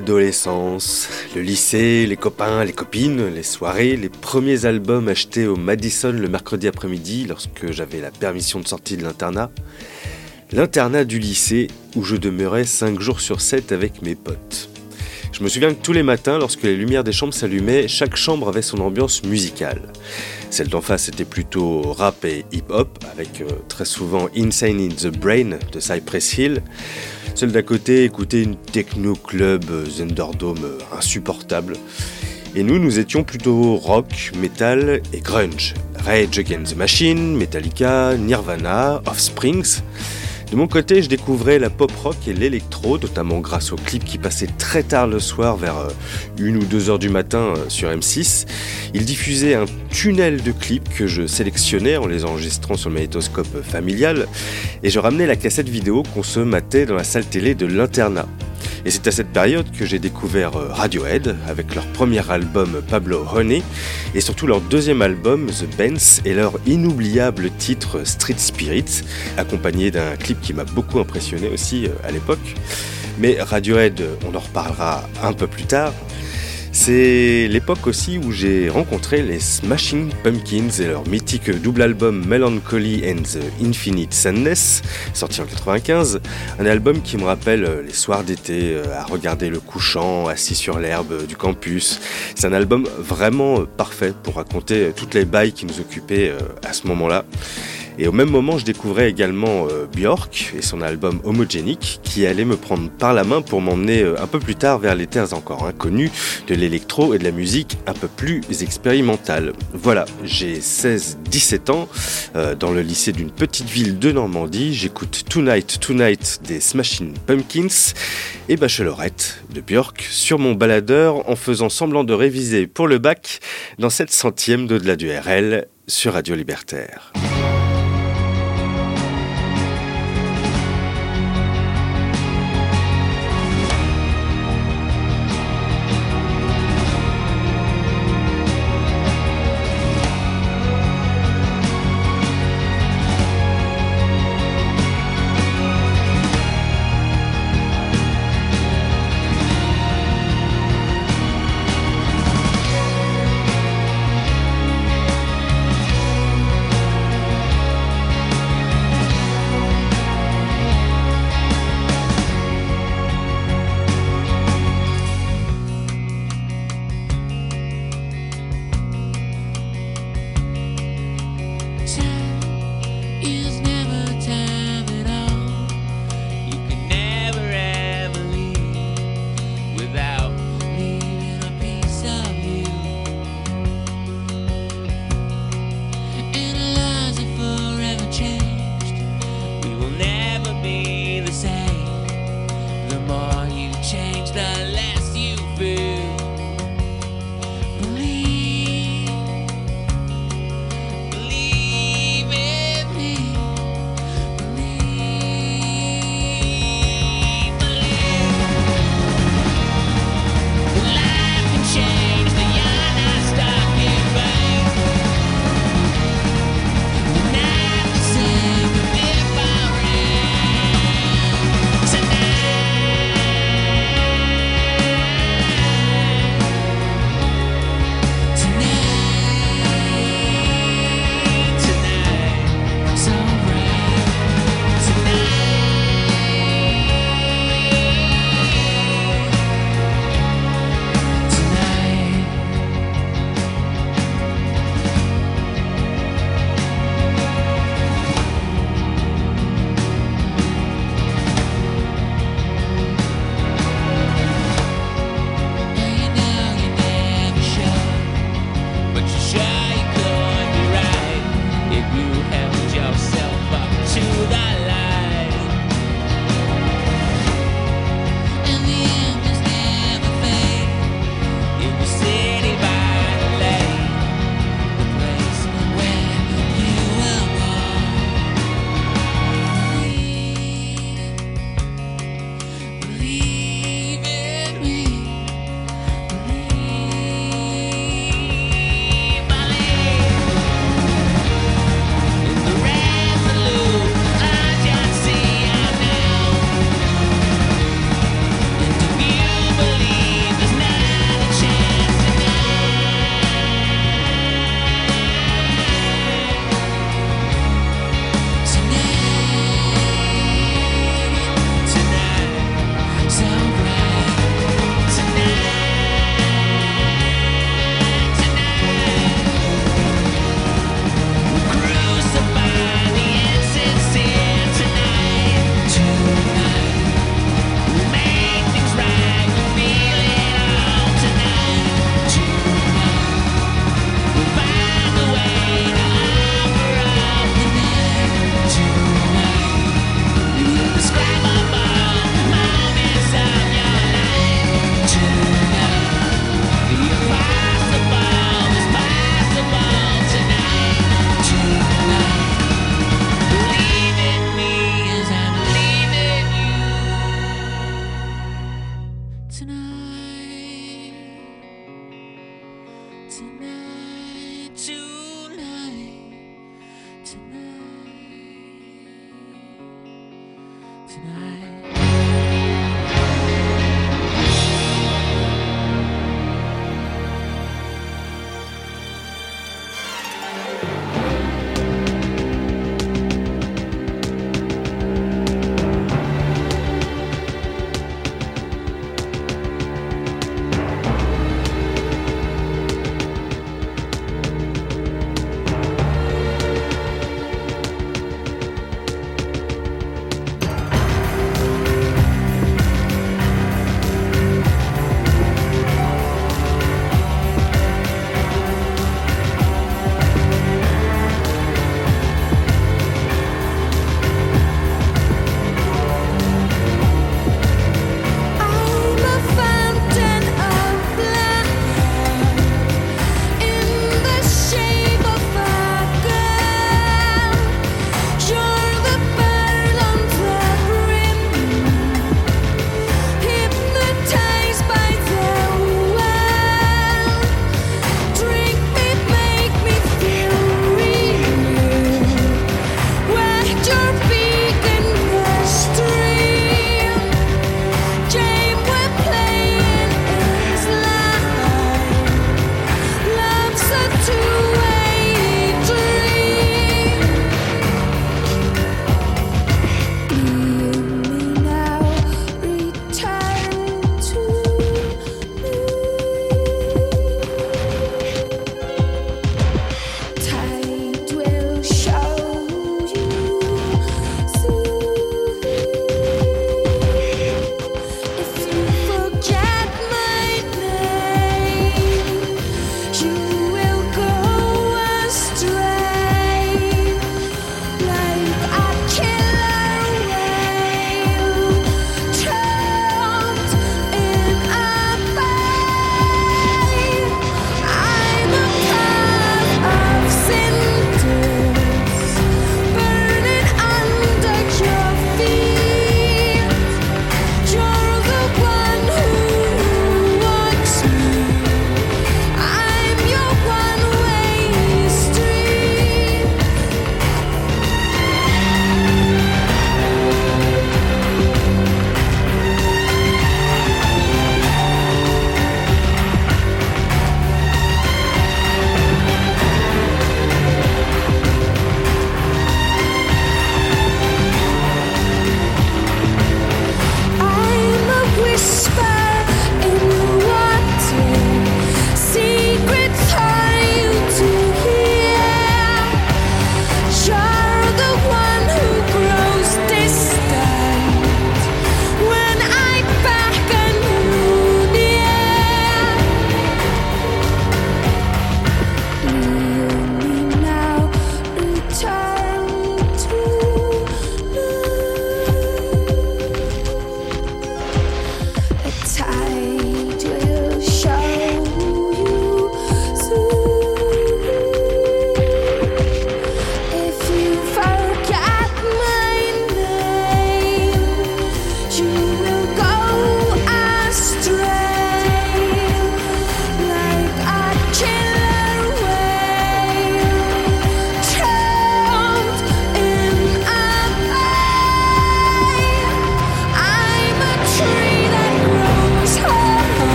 S4: L'adolescence, le lycée, les copains, les copines, les soirées, les premiers albums achetés au Madison le mercredi après-midi lorsque j'avais la permission de sortie de l'internat. L'internat du lycée où je demeurais 5 jours sur 7 avec mes potes. Je me souviens que tous les matins, lorsque les lumières des chambres s'allumaient, chaque chambre avait son ambiance musicale. Celle d'en face était plutôt rap et hip-hop, avec euh, très souvent Insane in the Brain de Cypress Hill. Celle d'à côté écoutait une techno club euh, Zenderdome euh, insupportable. Et nous, nous étions plutôt rock, metal et grunge. Rage Against the Machine, Metallica, Nirvana, Offsprings. De mon côté, je découvrais la pop rock et l'électro, notamment grâce aux clips qui passaient très tard le soir, vers euh, une ou deux heures du matin euh, sur M6. Ils diffusaient un tunnel de clips que je sélectionnais en les enregistrant sur le magnétoscope familial, et je ramenais la cassette vidéo qu'on se matait dans la salle télé de l'internat. Et c'est à cette période que j'ai découvert euh, Radiohead avec leur premier album Pablo Honey et surtout leur deuxième album The Benz et leur inoubliable titre Street Spirit, accompagné d'un clip qui m'a beaucoup impressionné aussi euh, à l'époque. Mais Radiohead, on en reparlera un peu plus tard. C'est l'époque aussi où j'ai rencontré les Smashing Pumpkins et leur mythique double album Melancholy and the Infinite Sadness, sorti en 95. Un album qui me rappelle les soirs d'été à regarder le couchant assis sur l'herbe du campus. C'est un album vraiment parfait pour raconter toutes les bails qui nous occupaient à ce moment-là. Et au même moment, je découvrais également euh, Björk et son album Homogenic qui allait me prendre par la main pour m'emmener euh, un peu plus tard vers les terres encore inconnues de l'électro et de la musique un peu plus expérimentale. Voilà, j'ai 16-17 ans euh, dans le lycée d'une petite ville de Normandie. J'écoute Tonight Tonight des Smashing Pumpkins et Bachelorette de Björk sur mon baladeur en faisant semblant de réviser pour le bac dans cette centième d'au-delà du RL sur Radio Libertaire.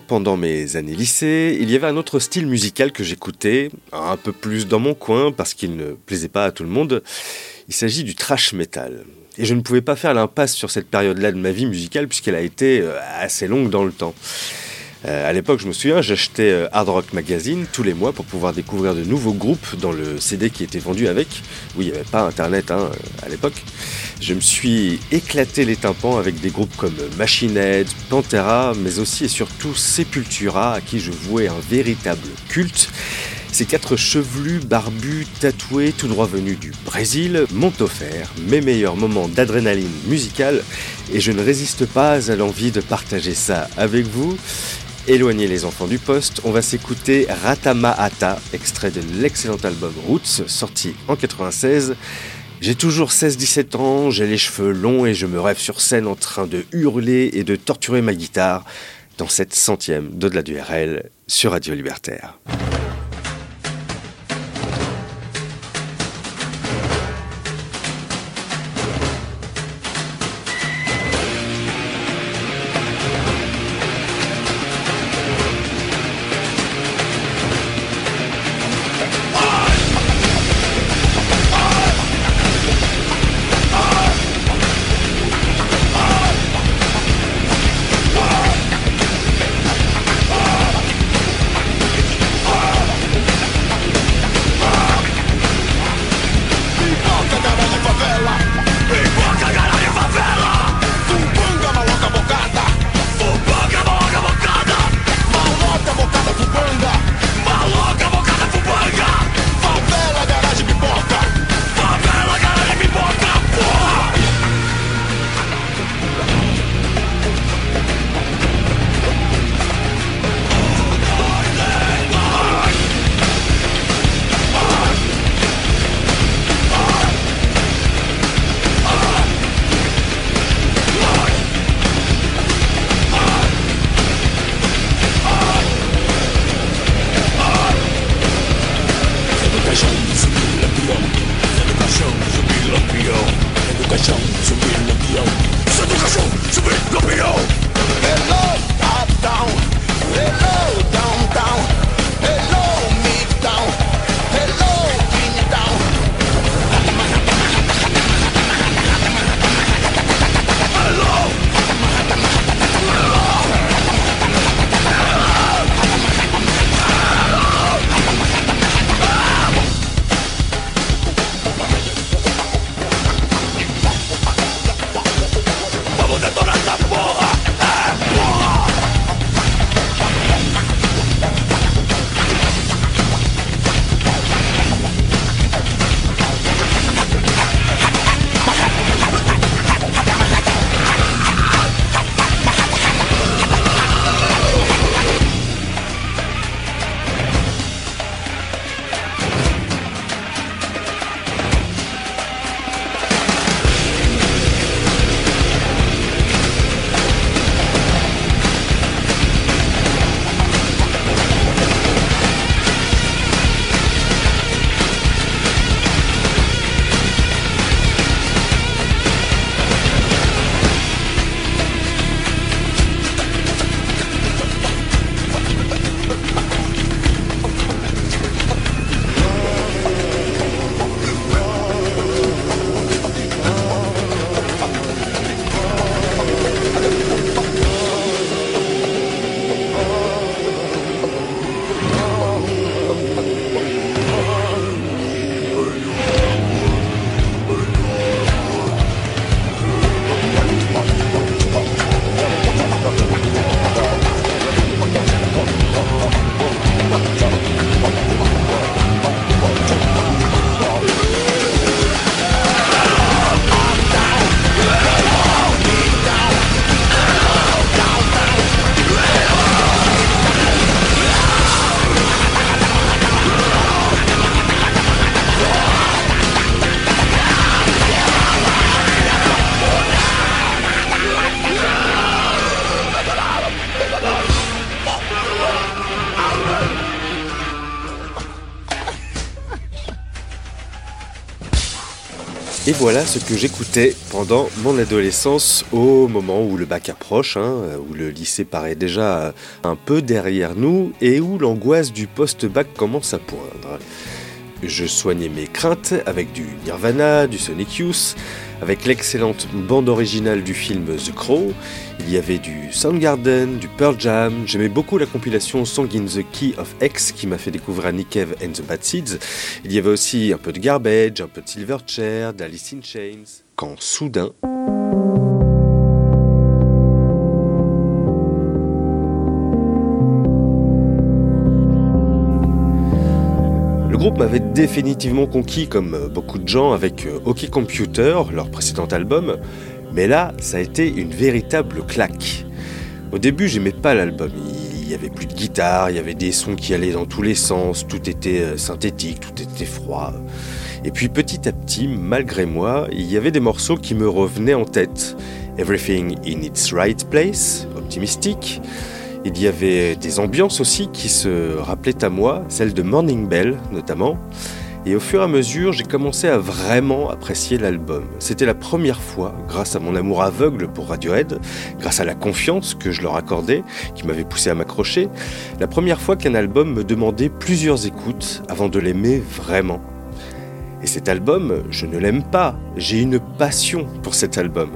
S4: Pendant mes années lycée, il y avait un autre style musical que j'écoutais, un peu plus dans mon coin parce qu'il ne plaisait pas à tout le monde. Il s'agit du trash metal. Et je ne pouvais pas faire l'impasse sur cette période-là de ma vie musicale puisqu'elle a été euh, assez longue dans le temps. Euh, à l'époque, je me souviens, j'achetais euh, Hard Rock Magazine tous les mois pour pouvoir découvrir de nouveaux groupes dans le CD qui était vendu avec. Oui, il n'y avait pas Internet hein, à l'époque. Je me suis éclaté les tympans avec des groupes comme Machine Head, Pantera, mais aussi et surtout Sepultura, à qui je vouais un véritable culte. Ces quatre chevelus, barbus, tatoués, tout droit venus du Brésil, m'ont offert mes meilleurs moments d'adrénaline musicale et je ne résiste pas à l'envie de partager ça avec vous. Éloignez les enfants du poste, on va s'écouter Ratamaata, extrait de l'excellent album Roots, sorti en 96. J'ai toujours 16-17 ans, j'ai les cheveux longs et je me rêve sur scène en train de hurler et de torturer ma guitare dans cette centième d'au-delà du RL sur Radio Libertaire. Et voilà ce que j'écoutais pendant mon adolescence au moment où le bac approche, hein, où le lycée paraît déjà un peu derrière nous et où l'angoisse du post-bac commence à poindre. Je soignais mes craintes avec du Nirvana, du Sonic Youth, avec l'excellente bande originale du film The Crow. Il y avait du Soundgarden, du Pearl Jam. J'aimais beaucoup la compilation Song in the Key of X qui m'a fait découvrir Nick Cave and the Bad Seeds. Il y avait aussi un peu de Garbage, un peu de Silverchair, d'Alice in Chains. Quand soudain, groupe m'avait définitivement conquis comme beaucoup de gens avec euh, Hockey Computer, leur précédent album, mais là, ça a été une véritable claque. Au début, j'aimais pas l'album. Il y avait plus de guitare, il y avait des sons qui allaient dans tous les sens, tout était euh, synthétique, tout était froid. Et puis petit à petit, malgré moi, il y avait des morceaux qui me revenaient en tête. Everything in its right place, optimistique. Il y avait des ambiances aussi qui se rappelaient à moi, celle de Morning Bell notamment. Et au fur et à mesure, j'ai commencé à vraiment apprécier l'album. C'était la première fois, grâce à mon amour aveugle pour Radiohead, grâce à la confiance que je leur accordais, qui m'avait poussé à m'accrocher, la première fois qu'un album me demandait plusieurs écoutes avant de l'aimer vraiment. Et cet album, je ne l'aime pas, j'ai une passion pour cet album.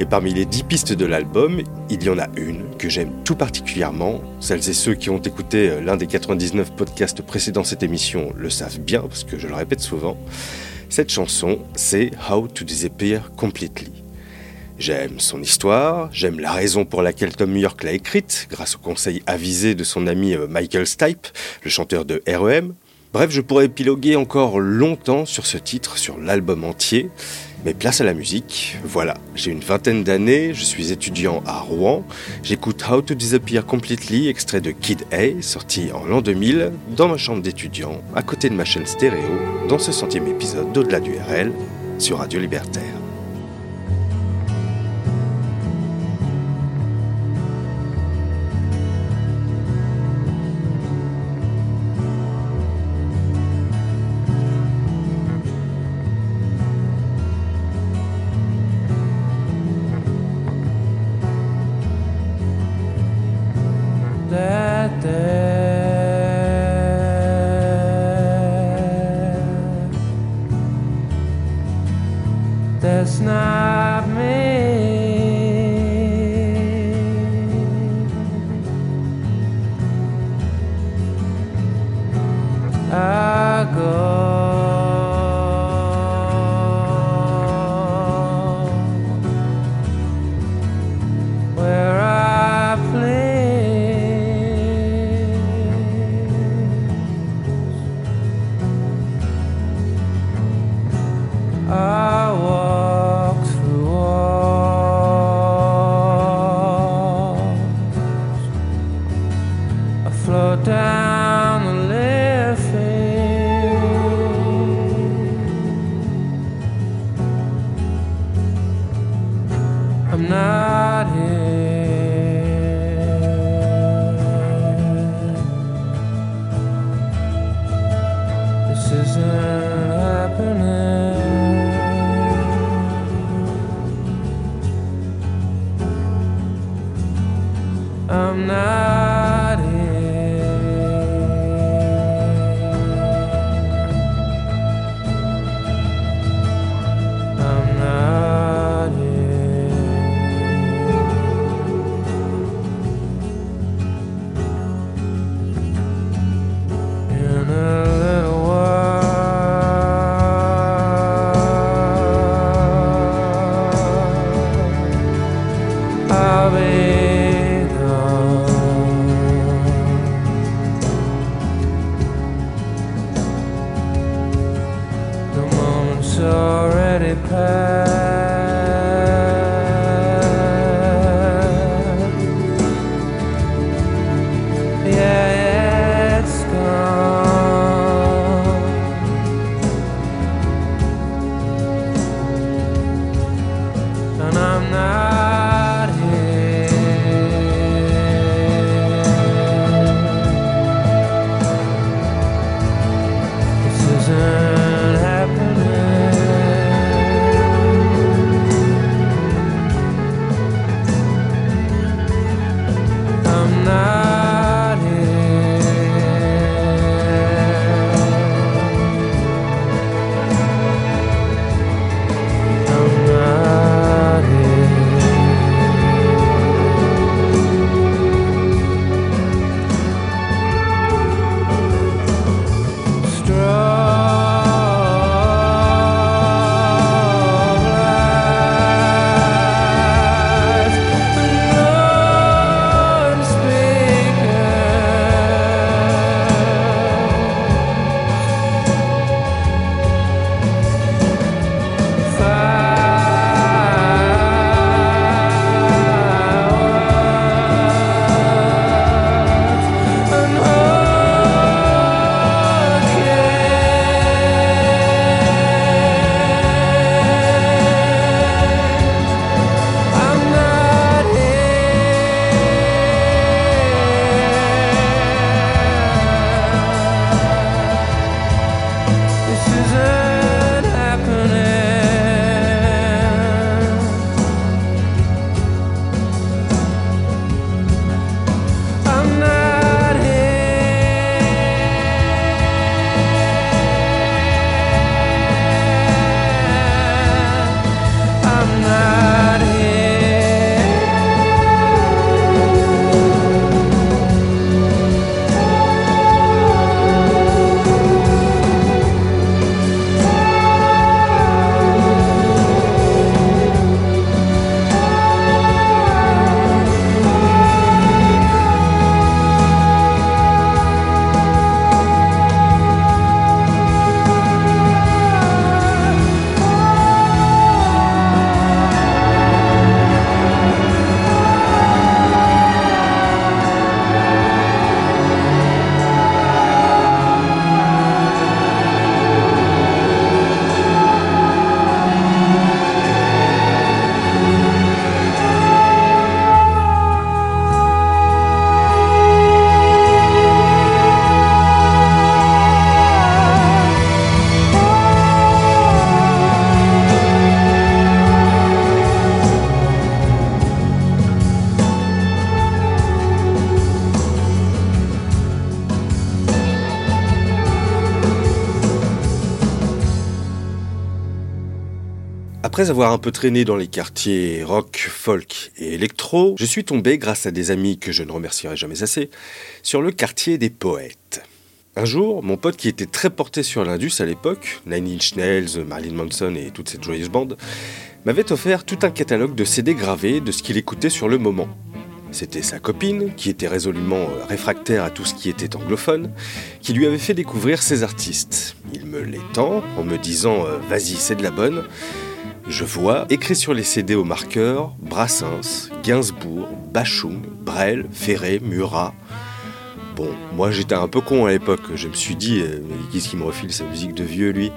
S4: Et parmi les 10 pistes de l'album, il y en a une que j'aime tout particulièrement. Celles et ceux qui ont écouté euh, l'un des 99 podcasts précédant cette émission le savent bien, parce que je le répète souvent. Cette chanson, c'est How to Disappear Completely. J'aime son histoire, j'aime la raison pour laquelle Tom York l'a écrite, grâce au conseil avisé de son ami euh, Michael Stipe, le chanteur de REM. Bref, je pourrais épiloguer encore longtemps sur ce titre, sur l'album entier, mais place à la musique. Voilà, j'ai une vingtaine d'années, je suis étudiant à Rouen, j'écoute How to Disappear Completely, extrait de Kid A, sorti en l'an 2000, dans ma chambre d'étudiant, à côté de ma chaîne stéréo, dans ce centième épisode d'Au-delà du RL, sur Radio Libertaire. Un peu traîné dans les quartiers rock, folk et électro, je suis tombé, grâce à des amis que je ne remercierai jamais assez, sur le quartier des poètes. Un jour, mon pote qui était très porté sur l'Indus à l'époque, Nine Inch Nails, Marilyn Manson et toute cette joyeuse bande, m'avait offert tout un catalogue de CD gravés de ce qu'il écoutait sur le moment. C'était sa copine, qui était résolument euh, réfractaire à tout ce qui était anglophone, qui lui avait fait découvrir ces artistes. Il me l'étend en me disant euh, Vas-y, c'est de la bonne. Je vois, écrit sur les CD au marqueur, Brassens, Gainsbourg, Bachung, Brel, Ferré, Murat. Bon, moi j'étais un peu con à l'époque, je me suis dit, euh, qu'est-ce qui me refile sa musique de vieux lui?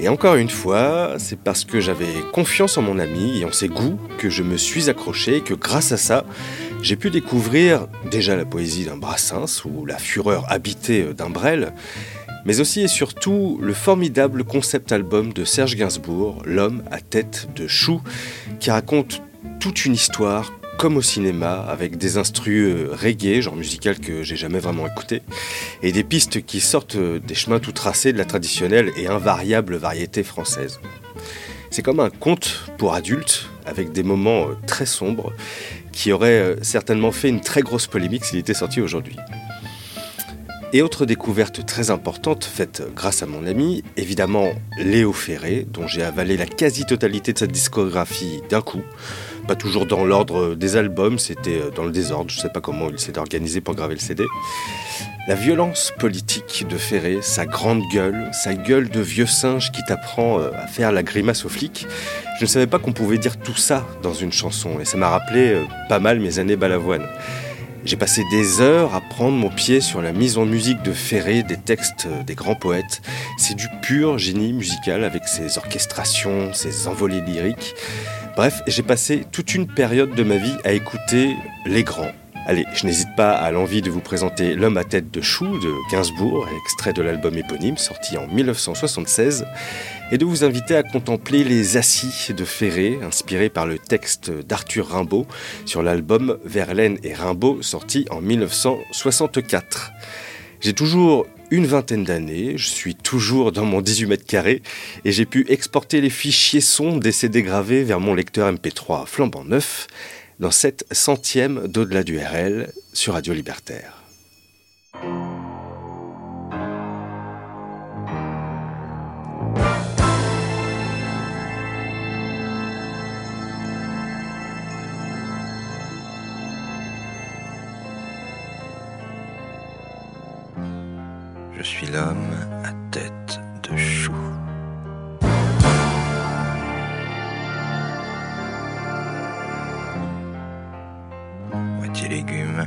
S4: Et encore une fois, c'est parce que j'avais confiance en mon ami et en ses goûts que je me suis accroché et que grâce à ça, j'ai pu découvrir déjà la poésie d'un Brassens ou la fureur habitée d'un Brel, mais aussi et surtout le formidable concept album de Serge Gainsbourg, L'homme à tête de chou, qui raconte toute une histoire comme au cinéma, avec des instrus euh, reggae, genre musical que j'ai jamais vraiment écouté, et des pistes qui sortent euh, des chemins tout tracés de la traditionnelle et invariable variété française. C'est comme un conte pour adultes, avec des moments euh, très sombres, qui auraient certainement fait une très grosse polémique s'il était sorti aujourd'hui. Et autre découverte très importante faite grâce à mon ami, évidemment Léo Ferré, dont j'ai avalé la quasi-totalité de sa discographie d'un coup. Pas toujours dans l'ordre des albums, c'était dans le désordre, je sais pas comment il s'est organisé pour graver le CD. La violence politique de Ferré, sa grande gueule, sa gueule de vieux singe qui t'apprend euh, à faire la grimace aux flics, je ne savais pas qu'on pouvait dire tout ça dans une chanson et ça m'a rappelé euh, pas mal mes années balavoine. J'ai passé des heures à prendre mon pied sur la mise en musique de Ferré, des textes des grands poètes. C'est du pur génie musical avec ses orchestrations, ses envolées lyriques. Bref, j'ai passé toute une période de ma vie à écouter les grands. Allez, je n'hésite pas à l'envie de vous présenter L'homme à tête de chou de Gainsbourg, extrait de l'album éponyme sorti en 1976, et de vous inviter à contempler les Assis de Ferré, inspirés par le texte d'Arthur Rimbaud sur l'album Verlaine et Rimbaud sorti en 1964. J'ai toujours une vingtaine d'années, je suis toujours dans mon 18 mètres carrés et j'ai pu exporter les fichiers sons des CD gravés vers mon lecteur MP3 flambant neuf dans cette centième d'au-delà du RL sur Radio Libertaire.
S5: Je suis l'homme à tête de chou. Moitié légumes,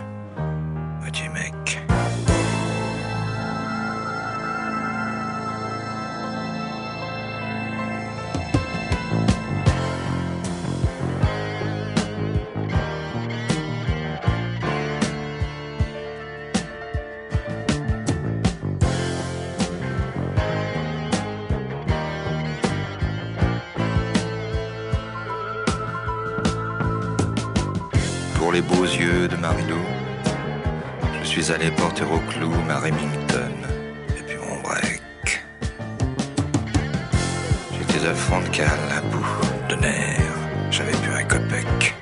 S5: Je suis allé porter au clou ma Remington et puis mon break. J'étais à cale, à bout de nerfs, j'avais plus un copec.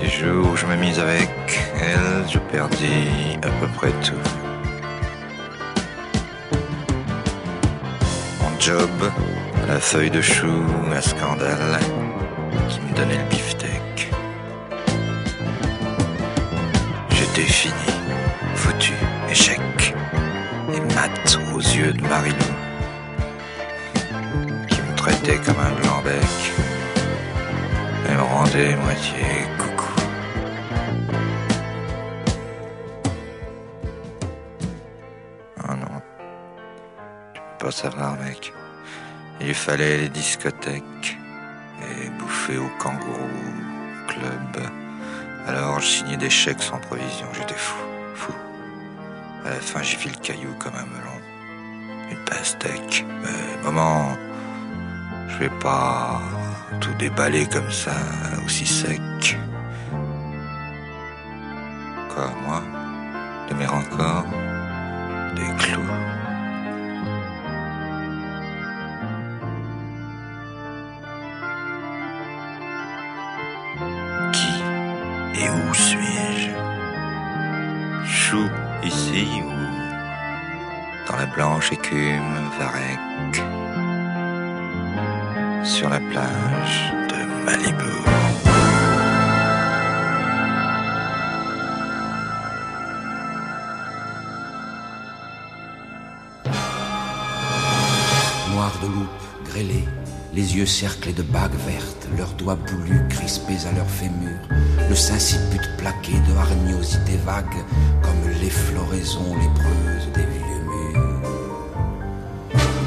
S5: Des jours où je me mise avec elle, je perdis à peu près tout. Mon job, la feuille de chou, un scandale donnait le beefsteak. J'étais fini, foutu, échec, et mat aux yeux de Marilou, qui me traitait comme un blanc-bec, et me rendait moitié coucou. Oh non, tu peux pas savoir, mec. Il fallait les discothèques au kangourou club. Alors je signais des chèques sans provision. J'étais fou, fou. À la fin, j'ai fait le caillou comme un melon. Une pastèque. Mais maman, je vais pas tout déballer comme ça, aussi sec. Quoi, moi De mes encore blanche écume varec sur la plage de Malibu.
S6: Noir de loupe, grêlés, les yeux cerclés de bagues vertes, leurs doigts boulus crispés à leurs fémurs, le sinciput plaqué de hargnosités vagues, comme les floraisons lépreuses des murs.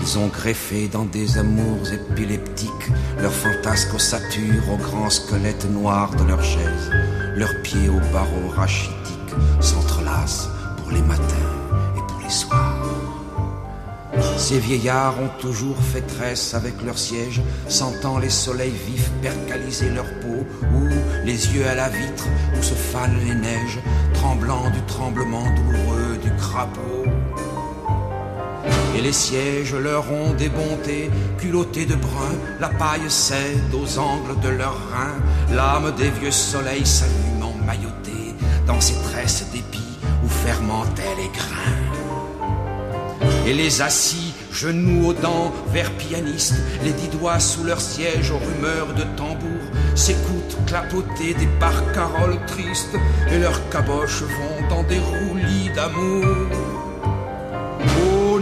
S6: Ils ont greffé dans des amours épileptiques leurs fantasques ossatures aux grands squelettes noirs de leurs chaises, leurs pieds aux barreaux rachitiques s'entrelacent pour les matins et pour les soirs. Ces vieillards ont toujours fait tresse avec leur siège, sentant les soleils vifs percaliser leur peau, ou les yeux à la vitre où se fanent les neiges, tremblant du tremblement douloureux du crapaud. Les sièges leur ont des bontés, culottés de brun, la paille cède aux angles de leurs reins, l'âme des vieux soleils s'allume emmaillotée dans ces tresses d'épis où fermentaient les grains. Et les assis, genoux aux dents, vers pianistes, les dix doigts sous leur siège aux rumeurs de tambour, s'écoutent clapoter des barcaroles tristes, et leurs caboches vont dans des roulis d'amour.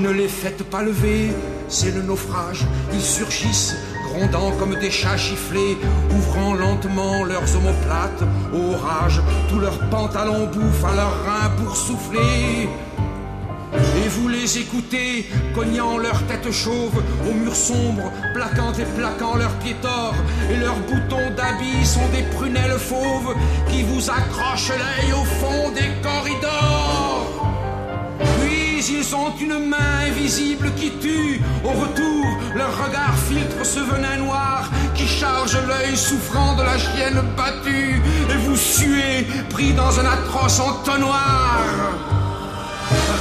S6: Ne les faites pas lever, c'est le naufrage, ils surgissent, grondant comme des chats giflés, ouvrant lentement leurs omoplates, au rage, tous leurs pantalons bouffent à leurs reins pour souffler. Et vous les écoutez, cognant leur tête chauve aux murs sombres, plaquant et plaquant leurs pieds torts, et leurs boutons d'habits sont des prunelles fauves qui vous accrochent l'œil au fond des corridors. Ils ont une main invisible qui tue, au retour, leur regard filtre ce venin noir qui charge l'œil souffrant de la chienne battue, et vous suez, pris dans un atroce entonnoir.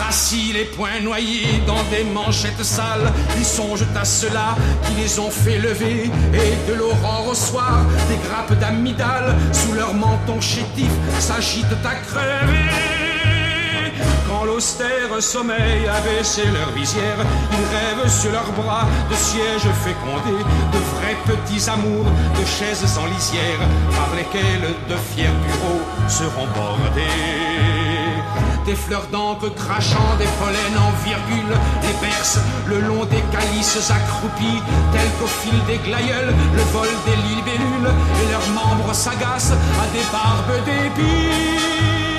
S6: Rassis les poings noyés dans des manchettes sales, ils songent à ceux-là qui les ont fait lever. Et de l'aurore au soir, des grappes d'amidales sous leur menton chétif s'agitent à crever. L'austère sommeil a baissé leur visière, ils rêvent sur leurs bras de sièges fécondés, de vrais petits amours, de chaises en lisière, par lesquelles de fiers bureaux seront bordés des fleurs d'encre crachant des pollens en virgule, les berces le long des calices accroupis, tels qu'au fil des glaïeuls, le vol des libellules, et leurs membres s'agacent à des barbes d'épis.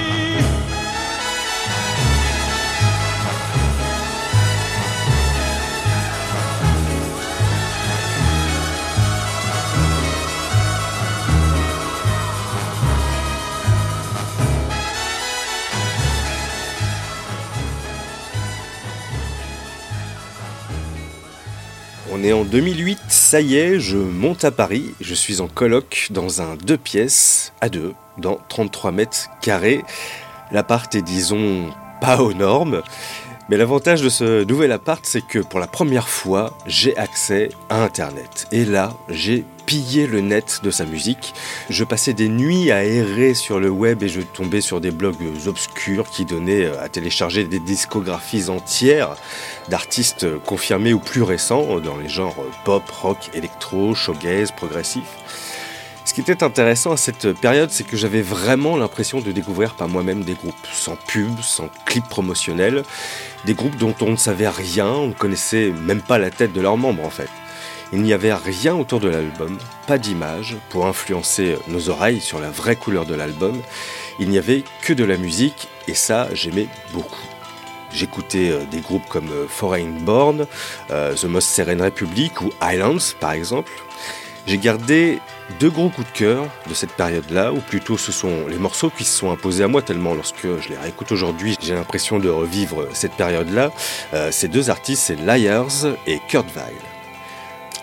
S4: En 2008, ça y est, je monte à Paris, je suis en coloc dans un deux pièces à deux, dans 33 mètres carrés. L'appart est disons pas aux normes, mais l'avantage de ce nouvel appart c'est que pour la première fois j'ai accès à Internet. Et là j'ai pillé le net de sa musique. Je passais des nuits à errer sur le web et je tombais sur des blogs obscurs qui donnaient à télécharger des discographies entières d'artistes confirmés ou plus récents dans les genres pop, rock, électro, shoegaze, progressif. Ce qui était intéressant à cette période, c'est que j'avais vraiment l'impression de découvrir par moi-même des groupes sans pub, sans clip promotionnel, des groupes dont on ne savait rien, on ne connaissait même pas la tête de leurs membres en fait. Il n'y avait rien autour de l'album, pas d'image pour influencer nos oreilles sur la vraie couleur de l'album. Il n'y avait que de la musique et ça, j'aimais beaucoup. J'écoutais euh, des groupes comme euh, Foreign Born, euh, The Most Serene Republic ou Islands par exemple. J'ai gardé deux gros coups de cœur de cette période-là, ou plutôt ce sont les morceaux qui se sont imposés à moi tellement lorsque je les réécoute aujourd'hui, j'ai l'impression de revivre cette période-là. ces deux artistes, c'est Liars et Kurt Weill.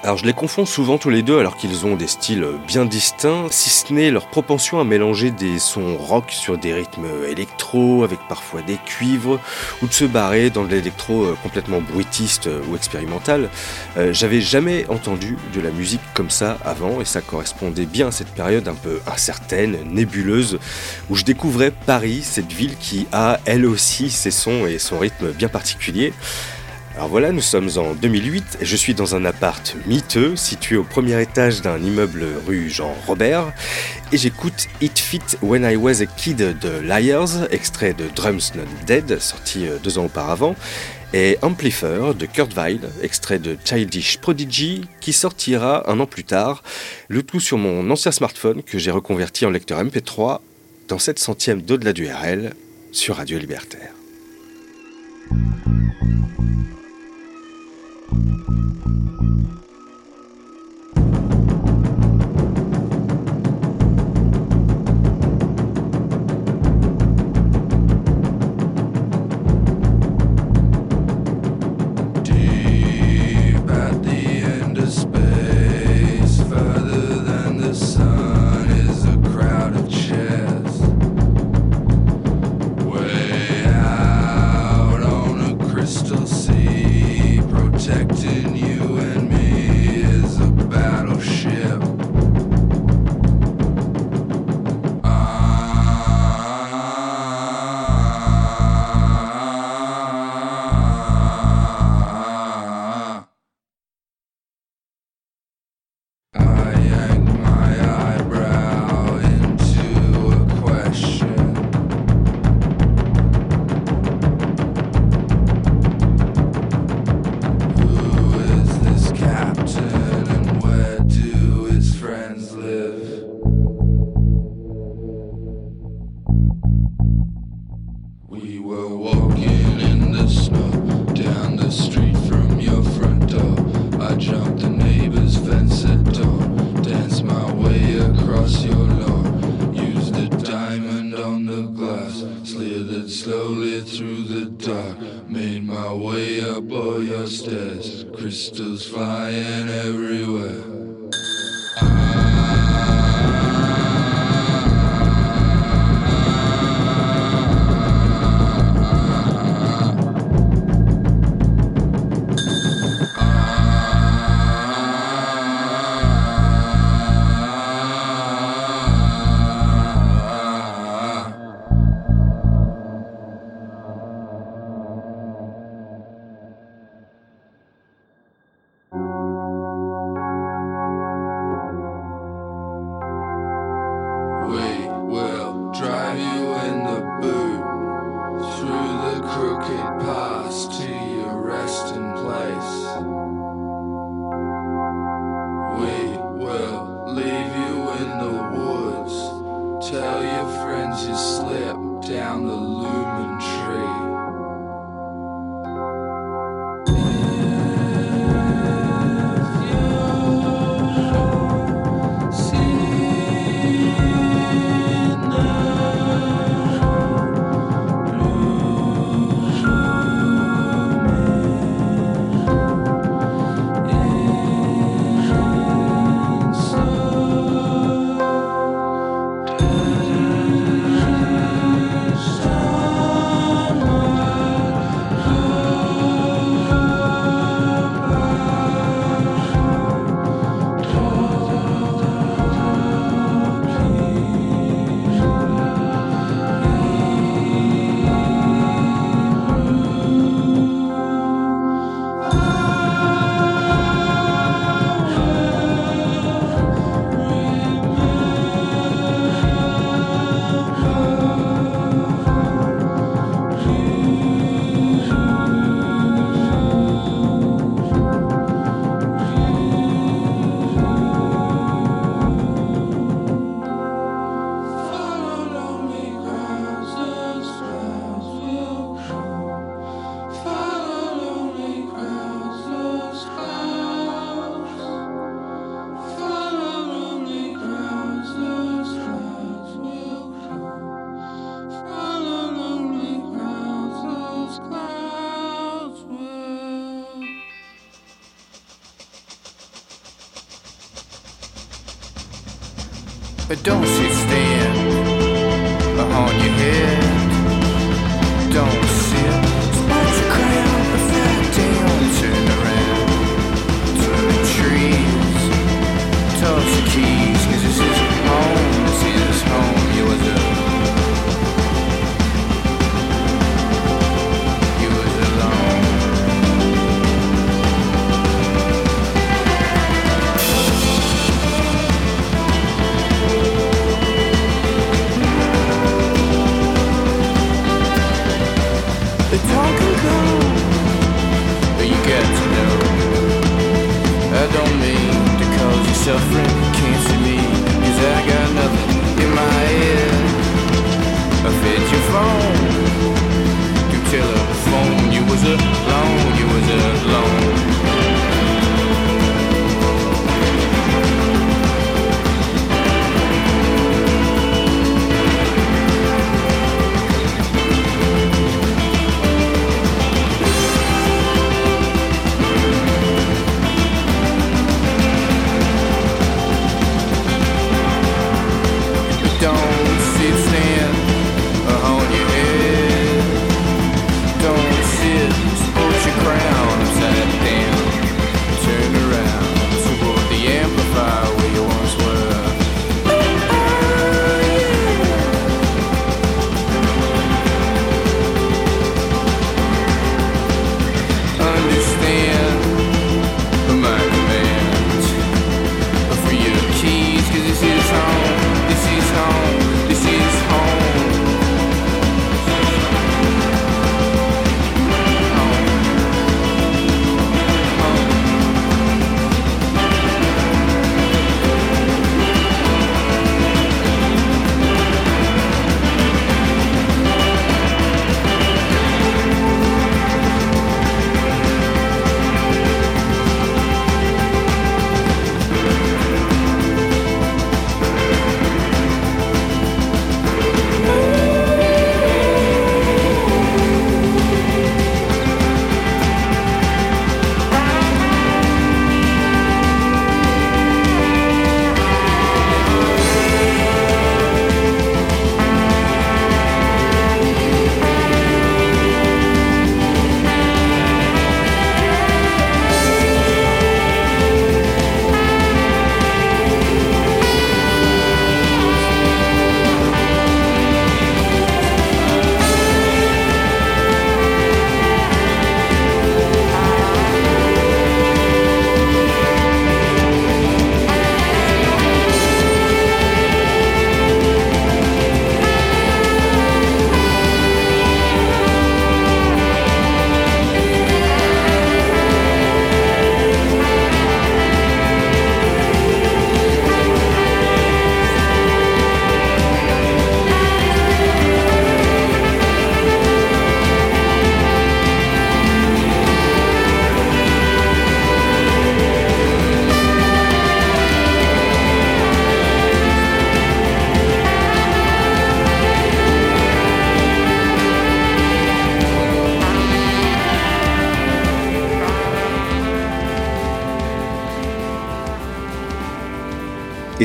S7: Alors je les confonds souvent tous les deux alors qu'ils ont des styles bien distincts, si ce n'est leur propension à mélanger des sons rock sur des rythmes électro avec parfois des cuivres ou de se barrer dans de l'électro euh, complètement bruitiste euh, ou expérimental. Euh, j'avais jamais entendu de la musique comme ça avant et ça correspondait bien à cette période un peu incertaine, nébuleuse où je découvrais Paris, cette ville qui a elle aussi ses sons et son rythme bien particulier. Alors voilà, nous sommes en 2008 et je suis dans un appart miteux situé au premier étage d'un immeuble rue Jean Robert et j'écoute It Fit When I Was a Kid de Liars, extrait de Drums Not Dead, sorti euh, deux ans auparavant, et Amplifier de Kurt Weill, extrait de Childish Prodigy, qui sortira un an plus tard, le tout sur mon ancien smartphone que j'ai reconverti en lecteur MP3 dans cette centième d'au-delà du RL sur Radio Libertaire.
S8: your stairs, crystals flying
S4: everywhere.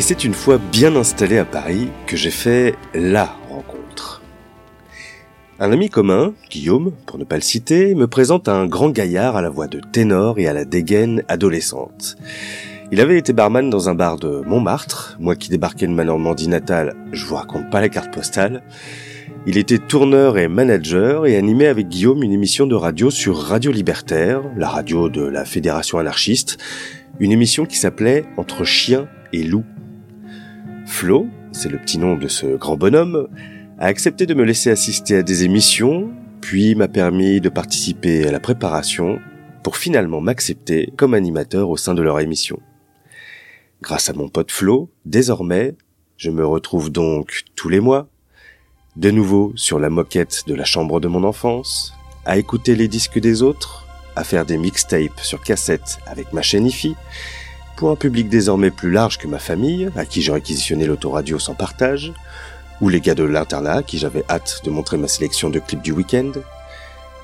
S4: C'est une fois bien installé à Paris que j'ai fait LA rencontre. Un ami commun, Guillaume, pour ne pas le citer, me présente un grand gaillard à la voix de ténor et à la dégaine adolescente. Il avait été barman dans un bar de Montmartre, moi qui débarquais de ma Normandie natale, je vous raconte pas la carte postale. Il était tourneur et manager et animait avec Guillaume une émission de radio sur Radio Libertaire, la radio de la Fédération anarchiste, une émission qui s'appelait Entre chiens et loups. Flo, c'est le petit nom de ce grand bonhomme, a accepté de me laisser assister à des émissions, puis m'a permis de participer à la préparation pour finalement m'accepter comme animateur au sein de leur émission. Grâce à mon pote Flo, désormais, je me retrouve donc tous les mois, de nouveau sur la moquette de la chambre de mon enfance, à écouter les disques des autres, à faire des mixtapes sur cassette avec ma chaîne IFI, pour un public désormais plus large que ma famille, à qui j'ai réquisitionné l'autoradio sans partage, ou les gars de l'internat, à qui j'avais hâte de montrer ma sélection de clips du week-end.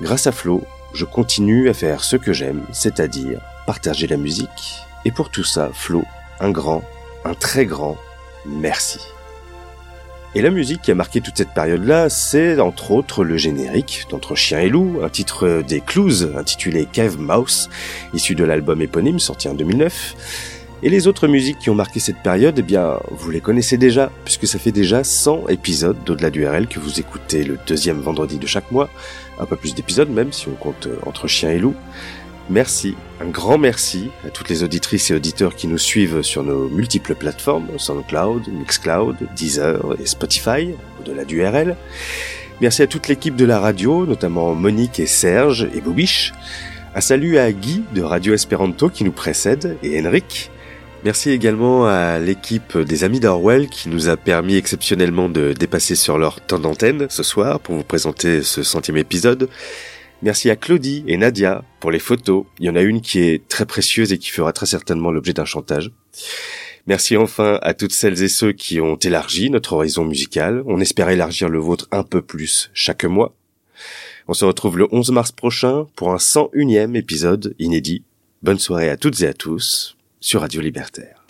S4: Grâce à Flo, je continue à faire ce que j'aime, c'est-à-dire partager la musique. Et pour tout ça, Flo, un grand, un très grand merci. Et la musique qui a marqué toute cette période-là, c'est entre autres le générique d'Entre Chien et Loup, un titre des Clues intitulé Cave Mouse, issu de l'album éponyme sorti en 2009. Et les autres musiques qui ont marqué cette période, eh bien, vous les connaissez déjà, puisque ça fait déjà 100 épisodes d'Au-delà du RL que vous écoutez le deuxième vendredi de chaque mois, un peu plus d'épisodes même si on compte euh, Entre Chien et Loup. Merci, un grand merci à toutes les auditrices et auditeurs qui nous suivent sur nos multiples plateformes, SoundCloud, Mixcloud, Deezer et Spotify, au-delà du RL. Merci à toute l'équipe de la radio, notamment Monique et Serge et Bobiche. Un salut à Guy de Radio Esperanto qui nous précède et Henrik. Merci également à l'équipe des Amis d'Orwell qui nous a permis exceptionnellement de dépasser sur leur temps d'antenne ce soir pour vous présenter ce centième épisode. Merci à Claudie et Nadia pour les photos. Il y en a une qui est très précieuse et qui fera très certainement l'objet d'un chantage. Merci enfin à toutes celles et ceux qui ont élargi notre horizon musical. On espère élargir le vôtre un peu plus chaque mois. On se retrouve le 11 mars prochain pour un 101e épisode inédit. Bonne soirée à toutes et à tous sur Radio Libertaire.